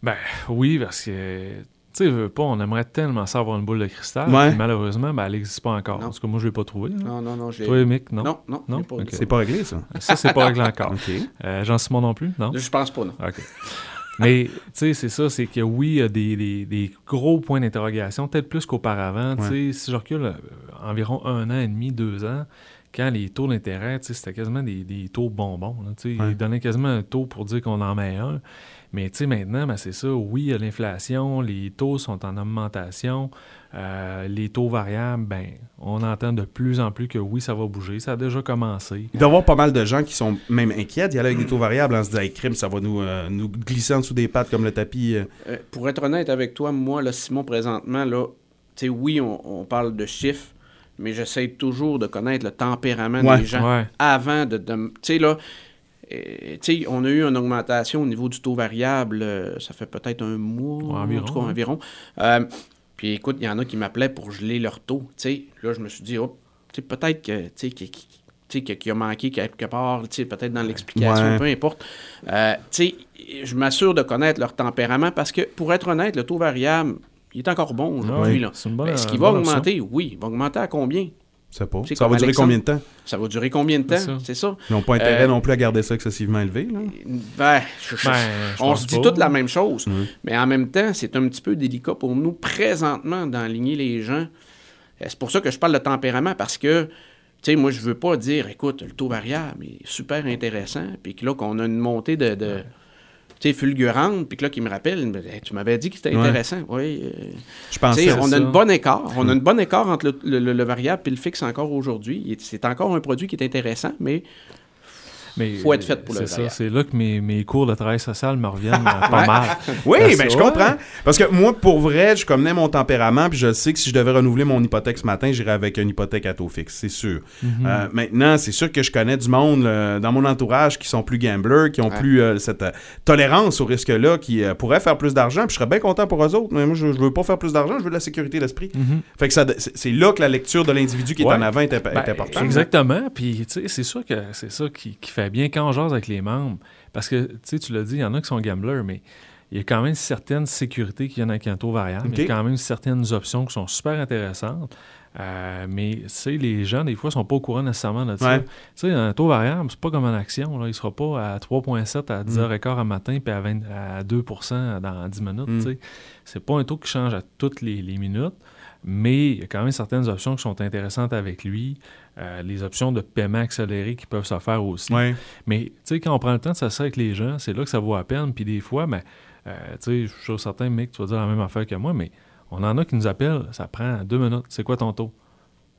Speaker 5: Ben oui, parce que, tu sais, veux pas, on aimerait tellement ça avoir une boule de cristal.
Speaker 4: Ouais.
Speaker 5: puis malheureusement, ben, elle n'existe pas encore.
Speaker 6: Non.
Speaker 5: Parce que moi, je l'ai pas trouvé. là.
Speaker 6: Non, non, non. j'ai-
Speaker 5: Toi, Mick, non?
Speaker 6: Non, non,
Speaker 5: Non?
Speaker 6: j'ai pas
Speaker 5: Ok.
Speaker 6: vu ça.
Speaker 4: C'est pas réglé, ça.
Speaker 5: Ça, c'est pas réglé encore.
Speaker 4: OK.
Speaker 5: Euh, Jean-Simon non plus, non?
Speaker 6: Je pense pas, non.
Speaker 5: OK. Mais, tu sais, c'est ça, c'est que oui, il y a des, des- des gros points d'interrogation, peut-être plus qu'auparavant. Tu sais, si je recule euh, environ un an et demi, deux ans, quand les taux d'intérêt, tu sais, c'était quasiment des, des taux bonbons. là.
Speaker 4: Ouais.
Speaker 5: Ils donnaient quasiment un taux pour dire qu'on en met un. Mais tu sais, maintenant, ben, c'est ça, oui, il y a l'inflation, les taux sont en augmentation, euh, les taux variables, ben, on entend de plus en plus que oui, ça va bouger, ça a déjà commencé.
Speaker 4: Il doit y avoir pas mal de gens qui sont même inquiets d'y aller avec des taux variables en se disant, hey, crime, ça va nous, euh, nous glisser en dessous des pattes comme le tapis. euh.
Speaker 6: Pour être honnête avec toi, moi, là, Simon, présentement, là, tu sais, oui, on, on parle de chiffres, mais j'essaie toujours de connaître le tempérament
Speaker 4: Ouais.
Speaker 6: des gens
Speaker 5: Ouais.
Speaker 6: avant de. de- tu sais, là. euh, tu sais, on a eu une augmentation au niveau du taux variable, euh, ça fait peut-être un mois,
Speaker 5: Ouais, environ,
Speaker 6: en tout cas, environ. Euh, puis écoute, il y en a qui m'appelaient pour geler leur taux. Tu sais, là, je me suis dit, oh, tu sais, peut-être que, tu sais, qu'il- a manqué quelque part, tu sais, peut-être dans l'explication,
Speaker 4: Ouais.
Speaker 6: peu importe. Euh, tu sais, je m'assure de connaître leur tempérament parce que, pour être honnête, le taux variable, il est encore bon aujourd'hui. Là.
Speaker 5: c'est bonne-
Speaker 6: Ben, Est-ce qu'il va
Speaker 5: option.
Speaker 6: augmenter? Oui. Il va augmenter à combien?
Speaker 4: Sais pas.
Speaker 6: C'est
Speaker 4: Ça va durer combien de temps?
Speaker 6: Ça va durer combien de temps?
Speaker 5: C'est ça.
Speaker 6: C'est ça.
Speaker 4: Ils n'ont pas intérêt
Speaker 6: Euh,
Speaker 4: non plus à garder ça excessivement élevé. Là.
Speaker 6: Ben, je- je-
Speaker 5: Ben, je
Speaker 6: on se dit
Speaker 5: pas.
Speaker 6: toute la même chose, mais en même temps, c'est un petit peu délicat pour nous présentement d'enligner les gens. Euh, C'est pour ça que je parle de tempérament, parce que, tu sais, moi, je veux pas dire, écoute, le taux variable est super intéressant, puis que là, qu'on a une montée de, sais, fulgurante, puis que là, qui me rappelle, hey, tu m'avais dit que c'était intéressant. Oui. euh,
Speaker 4: Je pensais.
Speaker 6: on a
Speaker 5: ça.
Speaker 6: une bonne écart. On a une bonne écart entre le, le- le- le variable et le fixe encore aujourd'hui. C'est encore un produit qui est intéressant, mais
Speaker 5: Mais
Speaker 6: Faut être fait pour le
Speaker 5: C'est ça, c'est là que mes, mes cours de travail social me reviennent euh, pas mal.
Speaker 4: Oui,
Speaker 5: Parce
Speaker 4: ben, je comprends. Parce que moi, pour vrai, je connais mon tempérament, puis je sais que si je devais renouveler mon hypothèque ce matin, j'irais avec une hypothèque à taux fixe, c'est sûr.
Speaker 5: Mhm.
Speaker 4: Euh, maintenant, c'est sûr que je connais du monde là, dans mon entourage qui sont plus gamblers, qui ont
Speaker 6: Ouais.
Speaker 4: plus euh, cette euh, tolérance au risque-là, qui euh, pourraient faire plus d'argent, puis je serais bien content pour eux autres, mais moi, je, je veux pas faire plus d'argent, je veux de la sécurité d'esprit.
Speaker 5: Mhm.
Speaker 4: Fait que c'est là que la lecture de l'individu qui est en avant est, est
Speaker 5: Ben,
Speaker 4: importante.
Speaker 5: Exactement. Puis, tu sais, c'est sûr que c'est ça qui, qui fait bien quand jase avec les membres. Parce que, tu sais, tu l'as dit, il y en a qui sont gamblers, mais il y a quand même certaines sécurités qui viennent avec un taux variable. Il y a quand même certaines options qui sont super intéressantes. Euh, mais, les gens, des fois, sont pas au courant nécessairement de ça.
Speaker 4: Ouais.
Speaker 5: Tu sais, un taux variable, c'est pas comme une action. Là. Il sera pas à 3,7 à 10h15 à matin puis à, 20 à 2 dans 10 minutes.
Speaker 4: Mm.
Speaker 5: C'est pas un taux qui change à toutes les, les minutes. Mais il y a quand même certaines options qui sont intéressantes avec lui. Euh, les options de paiement accéléré qui peuvent se faire aussi.
Speaker 4: Ouais.
Speaker 5: Mais tu sais, quand on prend le temps de s'asseoir avec les gens, c'est là que ça vaut la peine. Puis des fois, ben, euh, tu sais, je suis sûr certain, mec, tu vas dire la même affaire que moi, mais on en a qui nous appellent, ça prend deux minutes. C'est quoi ton taux?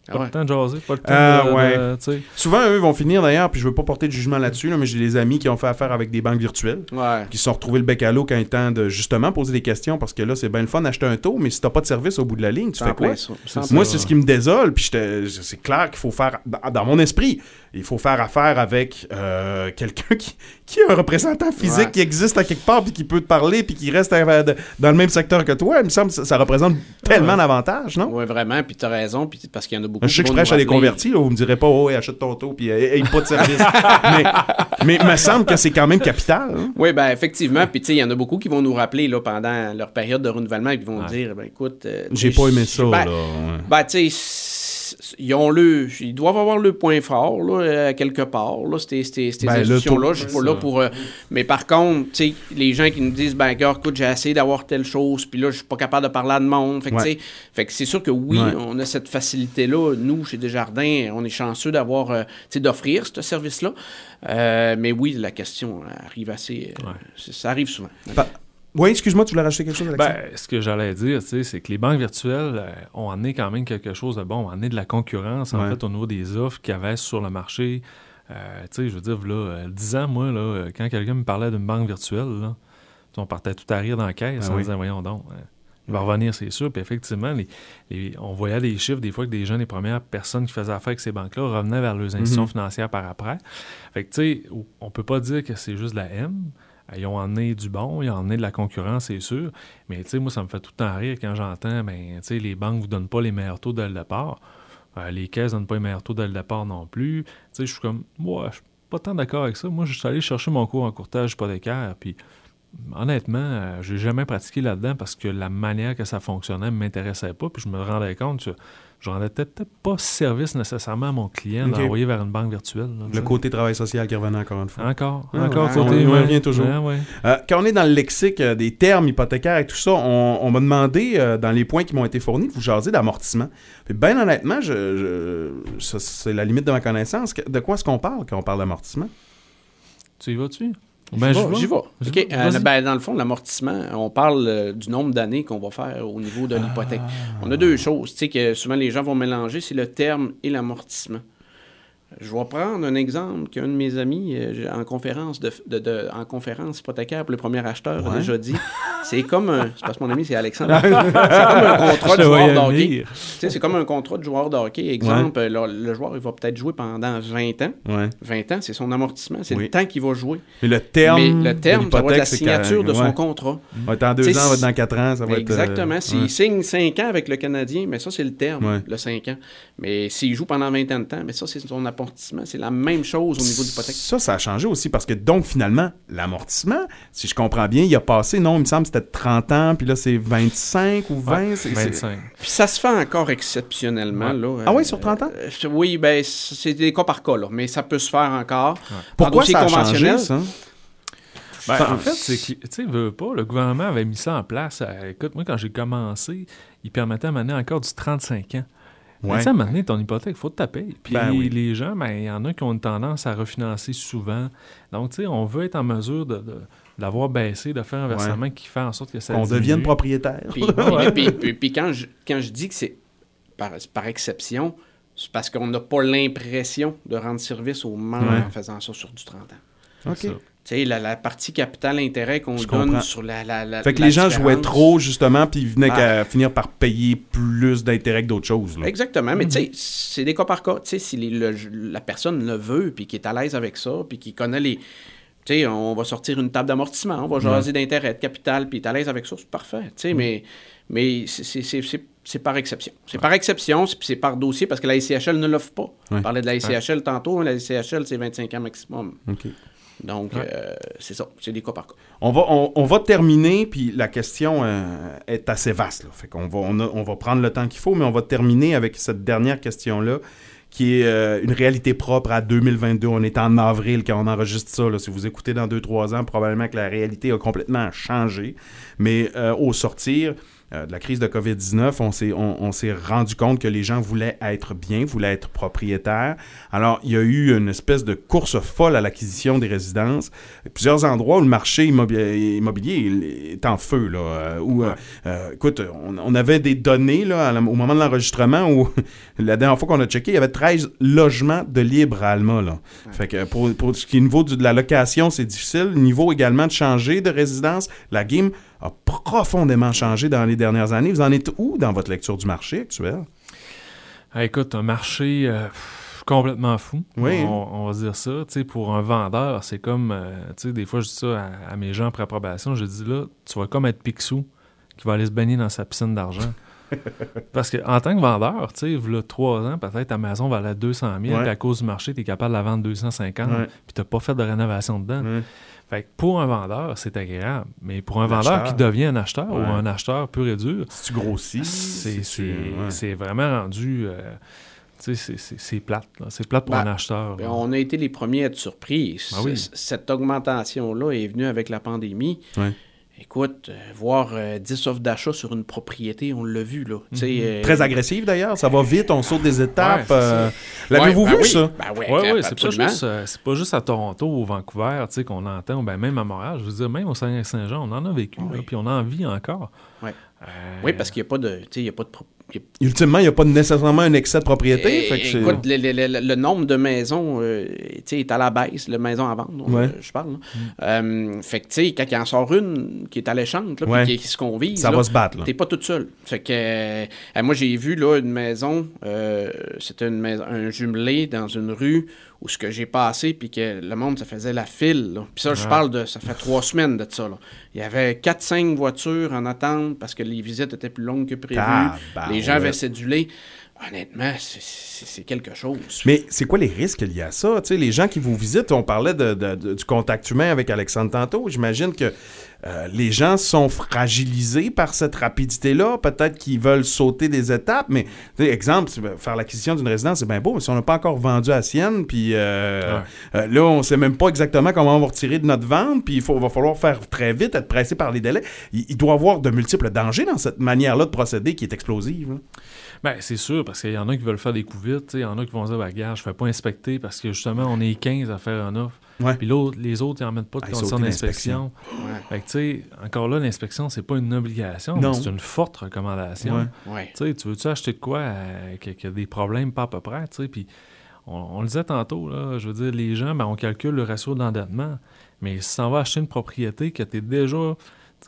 Speaker 5: Pas
Speaker 6: Ah ouais.
Speaker 5: le temps de jaser, pas le temps
Speaker 4: Ah,
Speaker 5: de,
Speaker 4: ouais.
Speaker 5: de-.
Speaker 4: Souvent, eux vont finir d'ailleurs, puis je veux pas porter de jugement là-dessus, là, mais j'ai des amis qui ont fait affaire avec des banques virtuelles.
Speaker 6: ouais.
Speaker 4: qui se sont retrouvés le bec à l'eau quand il est temps de justement poser des questions parce que là, c'est bien le fun d'acheter un taux, mais si t'as pas de service au bout de la ligne, tu fais quoi? Moi, c'est ce qui me désole, puis c'est clair qu'il faut faire, dans mon esprit, il faut faire affaire avec euh, quelqu'un qui, qui a un représentant physique
Speaker 6: Ouais.
Speaker 4: qui existe à quelque part, puis qui peut te parler, puis qui reste euh, de- dans le même secteur que toi. Il me semble que ça, ça représente tellement d'avantages, non?
Speaker 6: Oui, vraiment, puis tu as raison, puis parce qu'il y en a beaucoup
Speaker 4: Je sais que je prêche à des convertis, là, vous me direz pas, oh, achète ton taux, puis euh, aie pas de service. mais, mais il me semble que c'est quand même capital. hein.
Speaker 6: Oui, ben effectivement. Puis tu sais, il y en a beaucoup qui vont nous rappeler là, pendant leur période de renouvellement et qui vont
Speaker 5: Ouais.
Speaker 6: dire ben écoute. euh,
Speaker 4: J'ai pas aimé ça,
Speaker 6: ben,
Speaker 4: là.
Speaker 6: Ben, tu sais, ils ont le. Ils doivent avoir le point fort, là, euh, quelque part, là, ces, ces, ces
Speaker 4: Ben,
Speaker 6: institutions-là. Je suis pas là pour. euh, mais par contre, tu sais, les gens qui nous disent, ben, gars, écoute, j'ai essayé d'avoir telle chose, puis là, je suis pas capable de parler à de monde. Fait que,
Speaker 4: Ouais.
Speaker 6: fait que c'est sûr que oui,
Speaker 4: Ouais.
Speaker 6: on a cette facilité-là. Nous, chez Desjardins, on est chanceux d'avoir, euh, tu sais, d'offrir ce service-là. Euh, mais oui, la question arrive assez.
Speaker 5: Ouais.
Speaker 6: Ça arrive souvent.
Speaker 4: Pa- Oui, excuse-moi, tu voulais rajouter quelque chose, Alexandre?
Speaker 5: Ben, ce que j'allais dire, c'est que les banques virtuelles euh, ont amené quand même quelque chose de bon, ont amené de la concurrence, en fait, au niveau des offres qu'il y avait sur le marché. Euh, tu sais, je veux dire, là, euh, 10 ans, moi, là, euh, quand quelqu'un me parlait d'une banque virtuelle, là, on partait tout à rire dans la caisse
Speaker 4: Ah
Speaker 5: en
Speaker 4: oui.
Speaker 5: disant, voyons donc, euh, il va revenir, c'est sûr. Puis effectivement, les- les- on voyait des chiffres, des fois, que des jeunes, les premières personnes qui faisaient affaire avec ces banques-là revenaient vers leurs institutions
Speaker 4: Mhm.
Speaker 5: financières par après. Fait que, tu sais, on peut pas dire que c'est juste de la haine. Euh, Ils ont emmené du bon, ils ont emmené de la concurrence, c'est sûr. Mais tu sais, moi, ça me fait tout le temps rire quand j'entends, ben, tu sais, les banques ne vous donnent pas les meilleurs taux dès le départ. Euh, les caisses ne donnent pas les meilleurs taux dès le départ non plus. Tu sais, je suis comme, moi, je suis pas tant d'accord avec ça. Moi, je suis allé chercher mon cours en courtage hypothécaire, puis honnêtement, euh, j'ai jamais pratiqué là-dedans parce que la manière que ça fonctionnait ne m'intéressait pas, puis je me rendais compte que je rendais peut-être pas service nécessairement à mon client
Speaker 4: Ok.
Speaker 5: d'envoyer vers une banque virtuelle. là,
Speaker 4: Le côté travail social qui revenait encore une fois.
Speaker 5: Encore,
Speaker 4: Ah,
Speaker 5: encore
Speaker 4: ouais,
Speaker 5: côté.
Speaker 4: on y
Speaker 5: ouais.
Speaker 4: revient toujours.
Speaker 5: Ouais.
Speaker 4: Euh, quand on est dans le lexique euh, des termes hypothécaires et tout ça, on, on m'a demandé, euh, dans les points qui m'ont été fournis, de vous jaser d'amortissement. Puis bien honnêtement, je, c'est la limite de ma connaissance. De quoi est-ce qu'on parle quand on parle d'amortissement?
Speaker 5: Tu y vas-tu?
Speaker 6: J'y
Speaker 5: Ben,
Speaker 6: vais, J'y vais. Euh, ben, dans le fond, l'amortissement, on parle euh, du nombre d'années qu'on va faire au niveau de l'hypothèque. On a deux choses, tu sais, que souvent les gens vont mélanger, c'est le terme et l'amortissement. Je vais prendre un exemple qu'un de mes amis euh, en conférence de, de- de- en conférence hypothécaire pour le premier acheteur a déjà dit. C'est comme un. C'est parce que mon ami c'est Alexandre. c'est comme un contrat de joueur
Speaker 5: voyais
Speaker 6: de hockey.
Speaker 5: venir.
Speaker 6: Tu sais, c'est comme un contrat de joueur de hockey. Exemple, euh, le, le joueur il va peut-être jouer pendant 20 ans.
Speaker 4: Ouais.
Speaker 6: 20 ans, c'est son amortissement, c'est
Speaker 4: Oui.
Speaker 6: le temps qu'il va jouer.
Speaker 4: Mais le terme.
Speaker 6: Mais le terme, ça va être la signature de son contrat.
Speaker 4: Va être en deux ans, va être dans quatre ans, ça va être. euh,
Speaker 6: Exactement. S'il
Speaker 4: ouais.
Speaker 6: signe 5 ans avec le Canadien, mais ça, c'est le terme, le 5 ans. Mais s'il joue pendant 20 ans de temps, mais ça, c'est son C'est la même chose au niveau de l'hypothèque.
Speaker 4: Ça, ça a changé aussi parce que donc finalement, l'amortissement, si je comprends bien, il a passé, non, il me semble que c'était 30 ans, puis là c'est 25 ou 20.
Speaker 5: Ouais,
Speaker 4: c'est- c'est-
Speaker 5: 25.
Speaker 6: Puis ça se fait encore exceptionnellement.
Speaker 5: Ouais.
Speaker 6: Là,
Speaker 4: Ah
Speaker 6: Euh,
Speaker 4: oui, sur 30 ans?
Speaker 6: euh, oui, ben, c'est des cas par cas, là, mais ça peut se faire encore. En
Speaker 4: Pourquoi ça a
Speaker 6: conventionnel,
Speaker 4: changé, ça?
Speaker 5: Ben, en fait, c'est que, tu sais, veux pas, le gouvernement avait mis ça en place. Euh, écoute, moi, quand j'ai commencé, il permettait à mener encore du 35 ans.
Speaker 4: Ouais.
Speaker 5: Tu sais, à un moment donné, ton hypothèque, il faut que tu la payes. Puis
Speaker 4: Ben oui.
Speaker 5: les gens, ben, il y en a qui ont une tendance à refinancer souvent. Donc, tu sais, on veut être en mesure de, de- d'avoir baissé, de faire un versement qui fait en sorte que ça
Speaker 4: Qu'on devienne propriétaire.
Speaker 6: Puis, puis- puis- puis- puis quand, je, quand je dis que c'est par, par exception, c'est parce qu'on n'a pas l'impression de rendre service aux membres
Speaker 4: Ouais.
Speaker 6: en faisant ça sur du 30 ans.
Speaker 4: OK.
Speaker 6: La, la partie capital-intérêt qu'on donne
Speaker 4: comprends.
Speaker 6: sur la, la, la
Speaker 4: Fait que les gens jouaient trop, justement, puis ils venaient
Speaker 6: Ah.
Speaker 4: qu'à finir par payer plus d'intérêt que d'autres choses. là.
Speaker 6: Exactement, mais tu sais, c'est des cas par cas. Tu sais, si les- le- la personne le veut, puis qui est à l'aise avec ça, puis qui connaît les... Tu sais, on va sortir une table d'amortissement, on va jaser d'intérêt, de capital, puis est à l'aise avec ça, c'est parfait. Tu sais, mais, mais c'est- c'est- par exception. C'est par exception, c'est- puis c'est par dossier, parce que la ICHL ne l'offre pas.
Speaker 4: Ouais.
Speaker 6: On parlait de la ICHL tantôt, hein, la ICHL, c'est 25 ans maximum. Donc, euh, c'est ça, c'est des cas par cas.
Speaker 4: On va, on, on va terminer, puis la question euh, est assez vaste. Là. Fait qu'on va, on, a- on va prendre le temps qu'il faut, mais on va terminer avec cette dernière question-là, qui est euh, une réalité propre à 2022. On est en avril quand on enregistre ça. là. Si vous écoutez dans 2-3 ans, probablement que la réalité a complètement changé. Mais au sortir euh, de la crise de COVID-19, on s'est, on, on s'est rendu compte que les gens voulaient être bien, voulaient être propriétaires. Alors, il y a eu une espèce de course folle à l'acquisition des résidences. Plusieurs endroits où le marché immobilier, immobilier est en feu. Là, euh, où, euh, euh, écoute, on, on avait des données là, au moment de l'enregistrement où la dernière fois qu'on a checké, il y avait 13 logements de libre à Alma. Là. Fait que pour, pour ce qui est niveau de la location, c'est difficile. Niveau également de changer de résidence, la game a profondément changé dans les dernières années. Vous en êtes où dans votre lecture du marché actuel?
Speaker 5: Ah, écoute, un marché, euh, complètement fou.
Speaker 4: Oui.
Speaker 5: On, on va dire ça. Tu sais, pour un vendeur, c'est comme. euh, tu sais, des fois, je dis ça à, à mes gens après approbation. Je dis là, tu vas comme être Picsou qui va aller se baigner dans sa piscine d'argent. Parce que en tant que vendeur, tu sais, trois ans, peut-être ta maison va aller à 200 000,
Speaker 4: Ouais.
Speaker 5: puis à cause du marché, tu es capable de la vendre 250,
Speaker 4: Ouais.
Speaker 5: puis tu n'as pas fait de rénovation dedans.
Speaker 4: Ouais.
Speaker 5: Fait que pour un vendeur, c'est agréable. Mais pour un vendeur qui devient un acheteur ou un acheteur pur et dur,
Speaker 4: Si tu grossis,
Speaker 5: c'est
Speaker 4: ouais.
Speaker 5: vraiment rendu. euh, c'est- plate. C'est plate pour
Speaker 6: Ben,
Speaker 5: un acheteur.
Speaker 6: Ben, on a été les premiers à être surpris.
Speaker 5: Ah oui.
Speaker 6: C- Cette augmentation-là est venue avec la pandémie.
Speaker 4: Ouais.
Speaker 6: Écoute, euh, voir euh, 10 offres d'achat sur une propriété, on l'a vu, là. Sais, euh,
Speaker 4: Mhm. Très agressif d'ailleurs, ça va vite, on saute des étapes.
Speaker 5: Ouais,
Speaker 4: euh,
Speaker 6: ouais,
Speaker 4: L'avez-vous
Speaker 6: ben
Speaker 4: vu
Speaker 6: oui,
Speaker 4: ça?
Speaker 6: Ben oui,
Speaker 5: Oui, oui, c'est pas,
Speaker 6: absolument.
Speaker 5: juste, euh, c'est pas juste à Toronto ou Vancouver tu sais, qu'on entend, ben même à Montréal. Je veux dire, même au Saint-Jean, on en a vécu,
Speaker 6: Oui.
Speaker 5: là, puis on en vit encore.
Speaker 6: Ouais.
Speaker 5: Euh,
Speaker 6: Oui, parce qu'il n'y a pas de... y a pas
Speaker 4: Ultimement, il n'y a pas nécessairement un excès de propriété.
Speaker 6: Eh,
Speaker 4: fait que c'est-
Speaker 6: écoute, le, le- le- le nombre de maisons euh, est à la baisse, le maison à vendre,
Speaker 4: Ouais.
Speaker 6: euh, je parle. Euh, fait que, tu sais, quand il en sort une qui est alléchante, là,
Speaker 4: Ouais.
Speaker 6: qui est ce qu'on vise,
Speaker 4: ça
Speaker 6: là,
Speaker 4: va se battre. Là.
Speaker 6: T'es pas toute seule. Fait que euh, moi j'ai vu là une maison, c'était une maison, un jumelé dans une rue où ce que j'ai passé puis que le monde ça faisait la file. Puis ça je
Speaker 5: Ouais.
Speaker 6: parle de ça fait trois semaines de ça. Là. Il y avait 4-5 voitures en attente parce que les visites étaient plus longues que prévu.
Speaker 4: Tabarouette.
Speaker 6: les gens avaient cédulé. Honnêtement, c'est- quelque chose.
Speaker 4: Mais c'est quoi les risques liés à ça? Tu sais, les gens qui vous visitent, on parlait de- de- de- du contact humain avec Alexandre tantôt. J'imagine que euh, les gens sont fragilisés par cette rapidité-là. Peut-être qu'ils veulent sauter des étapes. Mais, exemple, veux faire l'acquisition d'une résidence, c'est bien beau, mais si on n'a pas encore vendu à Sienne, puis euh, euh, là, on sait même pas exactement comment on va retirer de notre vente, puis il faut- va falloir faire très vite, être pressé par les délais. Il, il doit y avoir de multiples dangers dans cette manière-là de procéder qui est explosive. là.
Speaker 5: Ben, c'est sûr, parce qu'il y en a qui veulent faire des coups vite. tu sais, Il y en a qui vont dire, ben, gars, je fais pas inspecter parce que justement, on est 15 à faire un offre.
Speaker 4: Ouais.
Speaker 5: Puis l'autre, les autres, ils n'en mettent pas de
Speaker 4: Ah, sautent
Speaker 5: d'inspection.
Speaker 6: Ouais.
Speaker 5: Fait que, tu sais, encore là, l'inspection, c'est pas une obligation,
Speaker 4: Non.
Speaker 5: mais c'est une forte recommandation.
Speaker 4: Ouais.
Speaker 6: Ouais.
Speaker 5: Tu veux-tu acheter de quoi euh, qui, a des problèmes pas à peu près, tu sais, puis on, on le disait tantôt, là, je veux dire, les gens, ben, on calcule le ratio d'endettement, mais si tu vas acheter une propriété que tu es déjà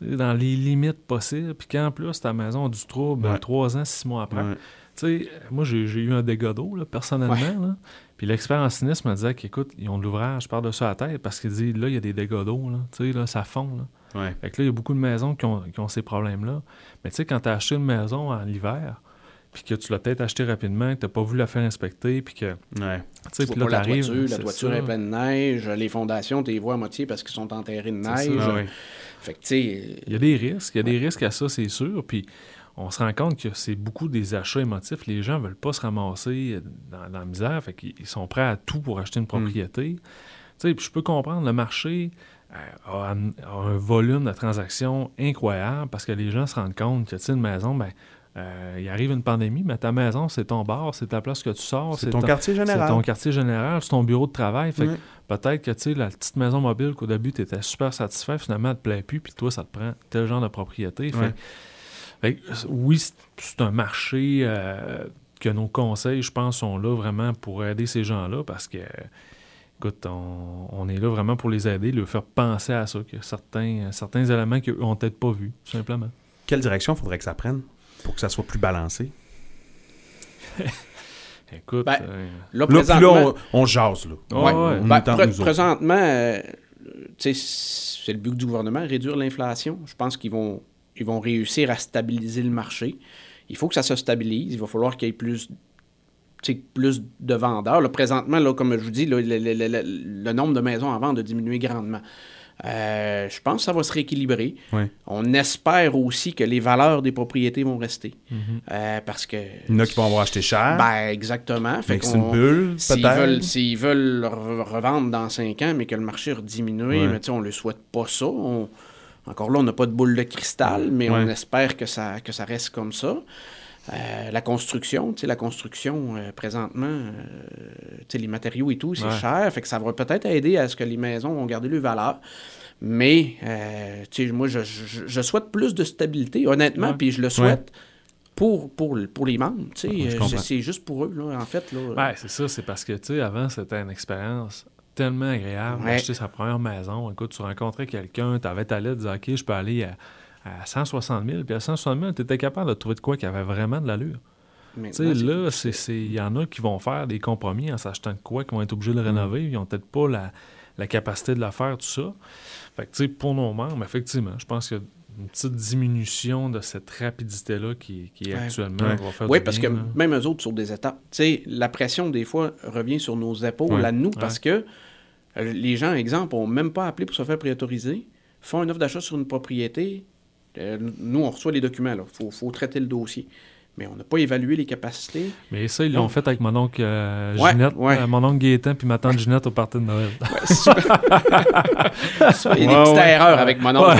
Speaker 5: dans les limites possibles, puis qu'en plus, ta maison a du trouble
Speaker 4: Ouais.
Speaker 5: trois ans, six mois après,
Speaker 4: Ouais.
Speaker 5: sais, moi, j'ai j'ai eu un dégât d'eau, là, personnellement,
Speaker 6: Ouais.
Speaker 5: là. Puis l'expert en sinistre me disait qu'écoute, ils ont de l'ouvrage par-dessus la tête parce qu'il dit, là, il y a des dégâts d'eau, là, tu sais, là, ça fond, là.
Speaker 4: Ouais.
Speaker 5: Fait que là, il y a beaucoup de maisons qui ont, qui ont ces problèmes-là. Mais tu sais, quand tu as acheté une maison en hiver, puis que tu l'as peut-être acheté rapidement, que tu n'as pas voulu la faire inspecter, puis que, tu
Speaker 4: Ouais.
Speaker 5: sais,
Speaker 6: Tu
Speaker 5: puis
Speaker 6: vois
Speaker 5: là,
Speaker 6: pas la toiture, la toiture est pleine de neige, les fondations, tu les vois à moitié parce qu'ils sont enterrés de
Speaker 5: C'est
Speaker 6: neige. Fait que,
Speaker 5: Il y a des risques, il y a des risques à ça, c'est sûr, puis on se rend compte que c'est beaucoup des achats émotifs. Les gens veulent pas se ramasser dans, dans la misère, fait qu'ils ils sont prêts à tout pour acheter une propriété. Tu sais, puis je peux comprendre, le marché euh, a, un- a un volume de transactions incroyable parce que les gens se rendent compte que, une maison, ben, euh, il arrive une pandémie, mais ta maison, c'est ton bar, c'est ta place que tu sors,
Speaker 4: C'est ton quartier
Speaker 5: c'est
Speaker 4: général.
Speaker 5: ton quartier général, c'est ton bureau de travail. Fait peut-être que tu sais, la petite maison mobile qu'au début, tu étais super satisfait, finalement, elle te plaît plus, puis toi, ça te prend tel genre de propriété. Fait,
Speaker 4: Ouais.
Speaker 5: fait que, oui, c'est- c'est un marché euh, que nos conseils, je pense, sont là vraiment pour aider ces gens-là parce que, écoute, on, on est là vraiment pour les aider, leur faire penser à ça, que certains, certains éléments qu'ils n'ont peut-être pas vus, tout simplement.
Speaker 4: Quelle direction faudrait que ça prenne? Pour que ça soit plus balancé?
Speaker 5: Écoute,
Speaker 6: Ben,
Speaker 5: euh,
Speaker 6: là,
Speaker 4: Là, puis là,
Speaker 6: présentement,
Speaker 4: on, on jase, là.
Speaker 5: Ouais,
Speaker 6: Ouais.
Speaker 4: On
Speaker 6: Ben,
Speaker 4: autres.
Speaker 6: présentement, euh, c'est le but du gouvernement, réduire l'inflation. Je pense qu'ils vont, ils vont réussir à stabiliser le marché. Il faut que ça se stabilise. Il va falloir qu'il y ait plus, tu sais, plus de vendeurs. Là, présentement, là, comme je vous dis, là, le, le- le- le- le nombre de maisons à vendre a diminué grandement. Euh, je pense que ça va se rééquilibrer. On espère aussi que les valeurs des propriétés vont rester.
Speaker 5: mhm.
Speaker 6: Euh, parce que...
Speaker 4: Il y en a qui vont avoir acheté cher.
Speaker 6: Ben, exactement. Fait
Speaker 4: c'est une bulle,
Speaker 6: S'ils
Speaker 4: peut-être.
Speaker 6: veulent, s'ils veulent re- revendre dans 5 ans, mais que le marché
Speaker 4: Ouais.
Speaker 6: mais on ne le souhaite pas ça. On- Encore là, on n'a pas de boule de cristal, mais on espère que ça, que ça reste comme ça. Euh, la construction, tu sais, la construction, euh, présentement, euh, tu sais, les matériaux et tout, c'est
Speaker 5: Ouais.
Speaker 6: cher. Fait que ça va peut-être aider à ce que les maisons vont garder leur valeur. Mais, tu sais, moi, je, je- je souhaite plus de stabilité, honnêtement, puis je le souhaite pour, pour, pour les membres, tu sais. C'est juste pour eux, là, en fait. Là,
Speaker 5: Ouais, c'est ça, c'est parce que, tu sais, avant, c'était une expérience tellement agréable
Speaker 6: Ouais.
Speaker 5: d'acheter sa première maison. Écoute, tu rencontrais quelqu'un, tu avais ta lettre, tu disais, OK, je peux aller à, à 160 000, puis à 160 000, tu étais capable de trouver de quoi qui avait vraiment de l'allure.
Speaker 6: Maintenant,
Speaker 5: Tu sais,
Speaker 6: c'est-
Speaker 5: là, il y en a qui vont faire des compromis en s'achetant de quoi, qui vont être obligés de le rénover. Ils n'ont peut-être pas la, la capacité de le faire, tout ça. Fait que, tu sais, pour nos membres, effectivement, je pense qu'il y a une petite diminution de cette rapidité-là qui, qui est
Speaker 6: Ouais.
Speaker 5: actuellement
Speaker 4: Ouais.
Speaker 5: va faire
Speaker 6: Oui, parce que
Speaker 5: là.
Speaker 6: même eux autres sur des étapes. La pression, des fois, revient sur nos épaules
Speaker 4: Ouais.
Speaker 6: à nous parce que euh, les gens, exemple, n'ont même pas appelé pour se faire prioriser, font une offre d'achat sur une propriété. Euh, nous, on reçoit les documents. Il faut, faut traiter le dossier. Mais on n'a pas évalué les capacités.
Speaker 5: Mais ça, ils l'ont fait avec mon oncle euh,
Speaker 6: Ouais,
Speaker 5: Ginette,
Speaker 6: ouais.
Speaker 5: euh, mon oncle Gaétan puis ma tante Ginette au party de Noël.
Speaker 6: Il y a des petites erreurs avec mon oncle.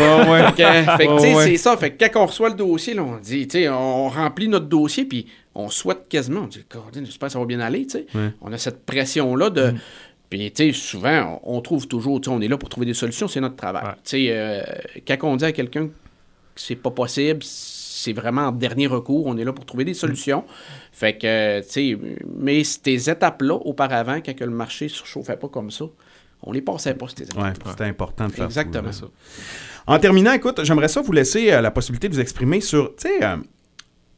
Speaker 6: C'est ça. Fait que quand on reçoit le dossier, là, on dit, tu sais, on remplit notre dossier, puis on souhaite quasiment, on dit, j'espère que ça va bien aller, tu sais.
Speaker 4: Ouais.
Speaker 6: On a cette pression-là de. Puis, tu sais, souvent, on trouve toujours, tu sais, on est là pour trouver des solutions, c'est notre travail.
Speaker 5: Ouais.
Speaker 6: Tu sais, euh, quand on dit à quelqu'un que c'est pas possible, c'est vraiment en dernier recours, on est là pour trouver des solutions. Fait que, tu sais, mais ces étapes-là, auparavant, quand que le marché se chauffait pas comme ça, on les passait pas, ces étapes.
Speaker 4: Ouais, c'était important de faire
Speaker 6: Exactement.
Speaker 4: ça. En terminant, écoute, j'aimerais ça vous laisser euh, la possibilité de vous exprimer sur, tu sais, euh,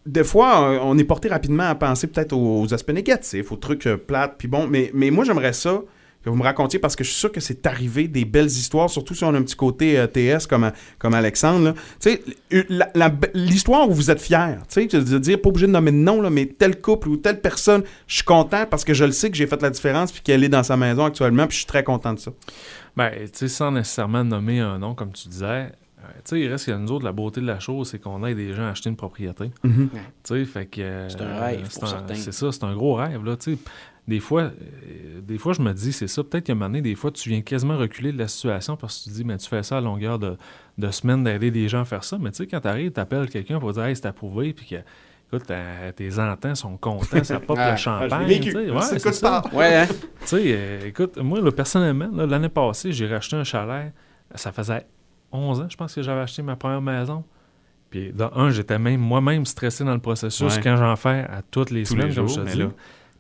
Speaker 4: des fois, euh, on est porté rapidement à penser peut-être aux, aspects négatifs, aux trucs plates, puis bon, mais, mais moi, j'aimerais ça que vous me racontiez parce que je suis sûr que c'est arrivé des belles histoires, surtout si on a un petit côté euh, TS comme, comme Alexandre. Tu sais, l'histoire où vous êtes fier, tu sais, de dire, pas obligé de nommer de nom, là, mais tel couple ou telle personne, je suis content parce que je le sais que j'ai fait la différence puis qu'elle est dans sa maison actuellement, puis je suis très content de ça.
Speaker 5: Ben, tu sais, sans nécessairement nommer un nom, comme tu disais, euh, tu sais, il reste que nous autres, la beauté de la chose, c'est qu'on aide des gens à acheter une propriété. Tu sais, fait que... euh,
Speaker 6: C'est un rêve
Speaker 5: c'est
Speaker 6: pour
Speaker 5: un-
Speaker 6: certains.
Speaker 5: C'est ça, c'est un gros rêve, là, tu sais. Des fois, euh, des fois, je me dis, c'est ça, peut-être qu'à un moment donné, des fois, tu viens quasiment reculer de la situation parce que tu te dis, mais tu fais ça à longueur de, de semaines d'aider des gens à faire ça. Mais tu sais, quand tu arrives, tu appelles quelqu'un pour dire, hey, c'est approuvé, puis que, écoute, tes entends sont contents, ça pop
Speaker 6: Ah,
Speaker 5: le champagne.
Speaker 4: vécu.
Speaker 5: tu sais. Ouais,
Speaker 4: C'est
Speaker 5: ça.
Speaker 6: Ouais, hein?
Speaker 5: Tu sais, euh, écoute, moi, là, personnellement, l'année passée, j'ai racheté un chalet. Ça faisait 11 ans, je pense, que j'avais acheté ma première maison. Puis, dans un, j'étais même moi-même stressé dans le processus
Speaker 4: Ouais.
Speaker 5: quand j'en fais à toutes les
Speaker 4: Tous
Speaker 5: semaines,
Speaker 4: les
Speaker 5: comme
Speaker 4: jours,
Speaker 5: je te dis.
Speaker 4: là-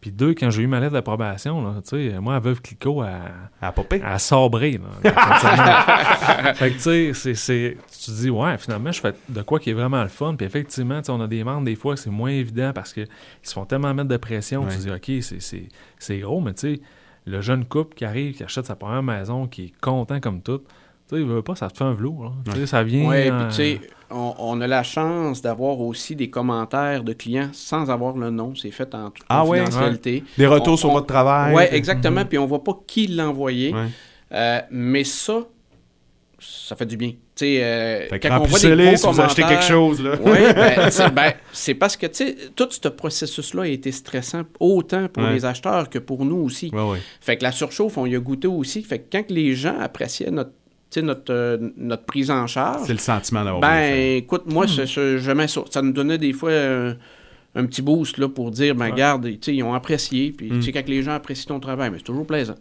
Speaker 5: Puis deux, quand j'ai eu ma lettre d'approbation, là, tu sais, moi, à Veuve Clicquot, à,
Speaker 4: À popper.
Speaker 5: à sabrer, là. Fait que, tu sais, c'est- c'est- tu te dis, ouais, finalement, je fais de quoi qui est vraiment le fun. Puis effectivement, tu sais, on a des membres, des fois, c'est moins évident parce qu'ils se font tellement mettre de pression.
Speaker 4: Ouais.
Speaker 5: Tu te dis, OK, c'est- c'est c'est gros, mais tu sais, le jeune couple qui arrive, qui achète sa première maison, qui est content comme tout, tu sais, il veut pas, ça te fait un velours. là. Tu sais, ça vient. Euh,
Speaker 6: puis tu sais, on, on a la chance d'avoir aussi des commentaires de clients sans avoir le nom. C'est fait en toute
Speaker 4: Ah ouais?
Speaker 6: confidentialité.
Speaker 4: Des retours
Speaker 6: On-
Speaker 4: sur
Speaker 6: on-
Speaker 4: votre travail.
Speaker 6: Oui, exactement. Puis on voit pas qui l'a envoyé.
Speaker 4: Ouais.
Speaker 6: Euh, mais ça, ça fait du bien. Tu sais, euh, quand on voit des beaux
Speaker 4: si vous achetez quelque chose, là.
Speaker 6: Oui, ben, c'est ben, c'est parce que, tu sais, tout ce processus-là a été stressant autant pour
Speaker 4: Ouais.
Speaker 6: les acheteurs que pour nous aussi.
Speaker 4: Ouais, ouais.
Speaker 6: Fait que la surchauffe, on y a goûté aussi. Fait que quand les gens appréciaient notre, notre, euh, notre prise en charge,
Speaker 4: C'est le sentiment d'avoir
Speaker 6: ben, écoute, moi, mets ça. Ça nous donnait des fois euh, un petit boost là, pour dire, ben, sais, ils ont apprécié. Puis, tu sais, quand les gens apprécient ton travail, mais c'est toujours plaisant.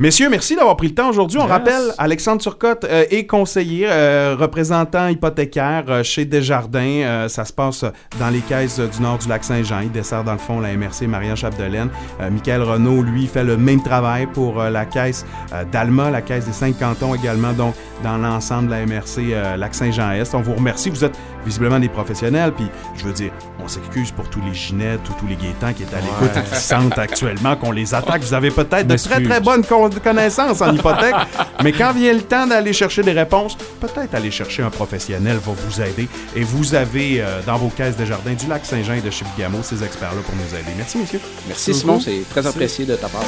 Speaker 4: Messieurs, merci d'avoir pris le temps aujourd'hui. On
Speaker 5: Yes.
Speaker 4: rappelle, Alexandre Turcotte euh, est conseiller, euh, représentant hypothécaire euh, chez Desjardins. Ça se passe dans les caisses du nord du lac Saint-Jean. Il dessert dans le fond la MRC Marianne Chapdelaine. Michael Renault, lui, fait le même travail pour la caisse d'Alma, la caisse des cinq cantons également, donc dans l'ensemble de la MRC lac Saint-Jean-Est. On vous remercie. Vous êtes visiblement des professionnels. Puis, je veux dire, on s'excuse pour tous les Ginettes ou tous les Gaétans qui est à l'écoute et qui sentent actuellement qu'on les attaque. Vous avez peut-être de très, très bonnes con- connaissances en hypothèque, mais quand vient le temps d'aller chercher des réponses, peut-être aller chercher un professionnel va vous aider. Et vous avez euh, dans vos caisses de jardin du lac Saint-Jean et de Chibougamau ces experts-là pour nous aider. Merci, messieurs.
Speaker 6: Merci, Simon. C'est très apprécié de ta part.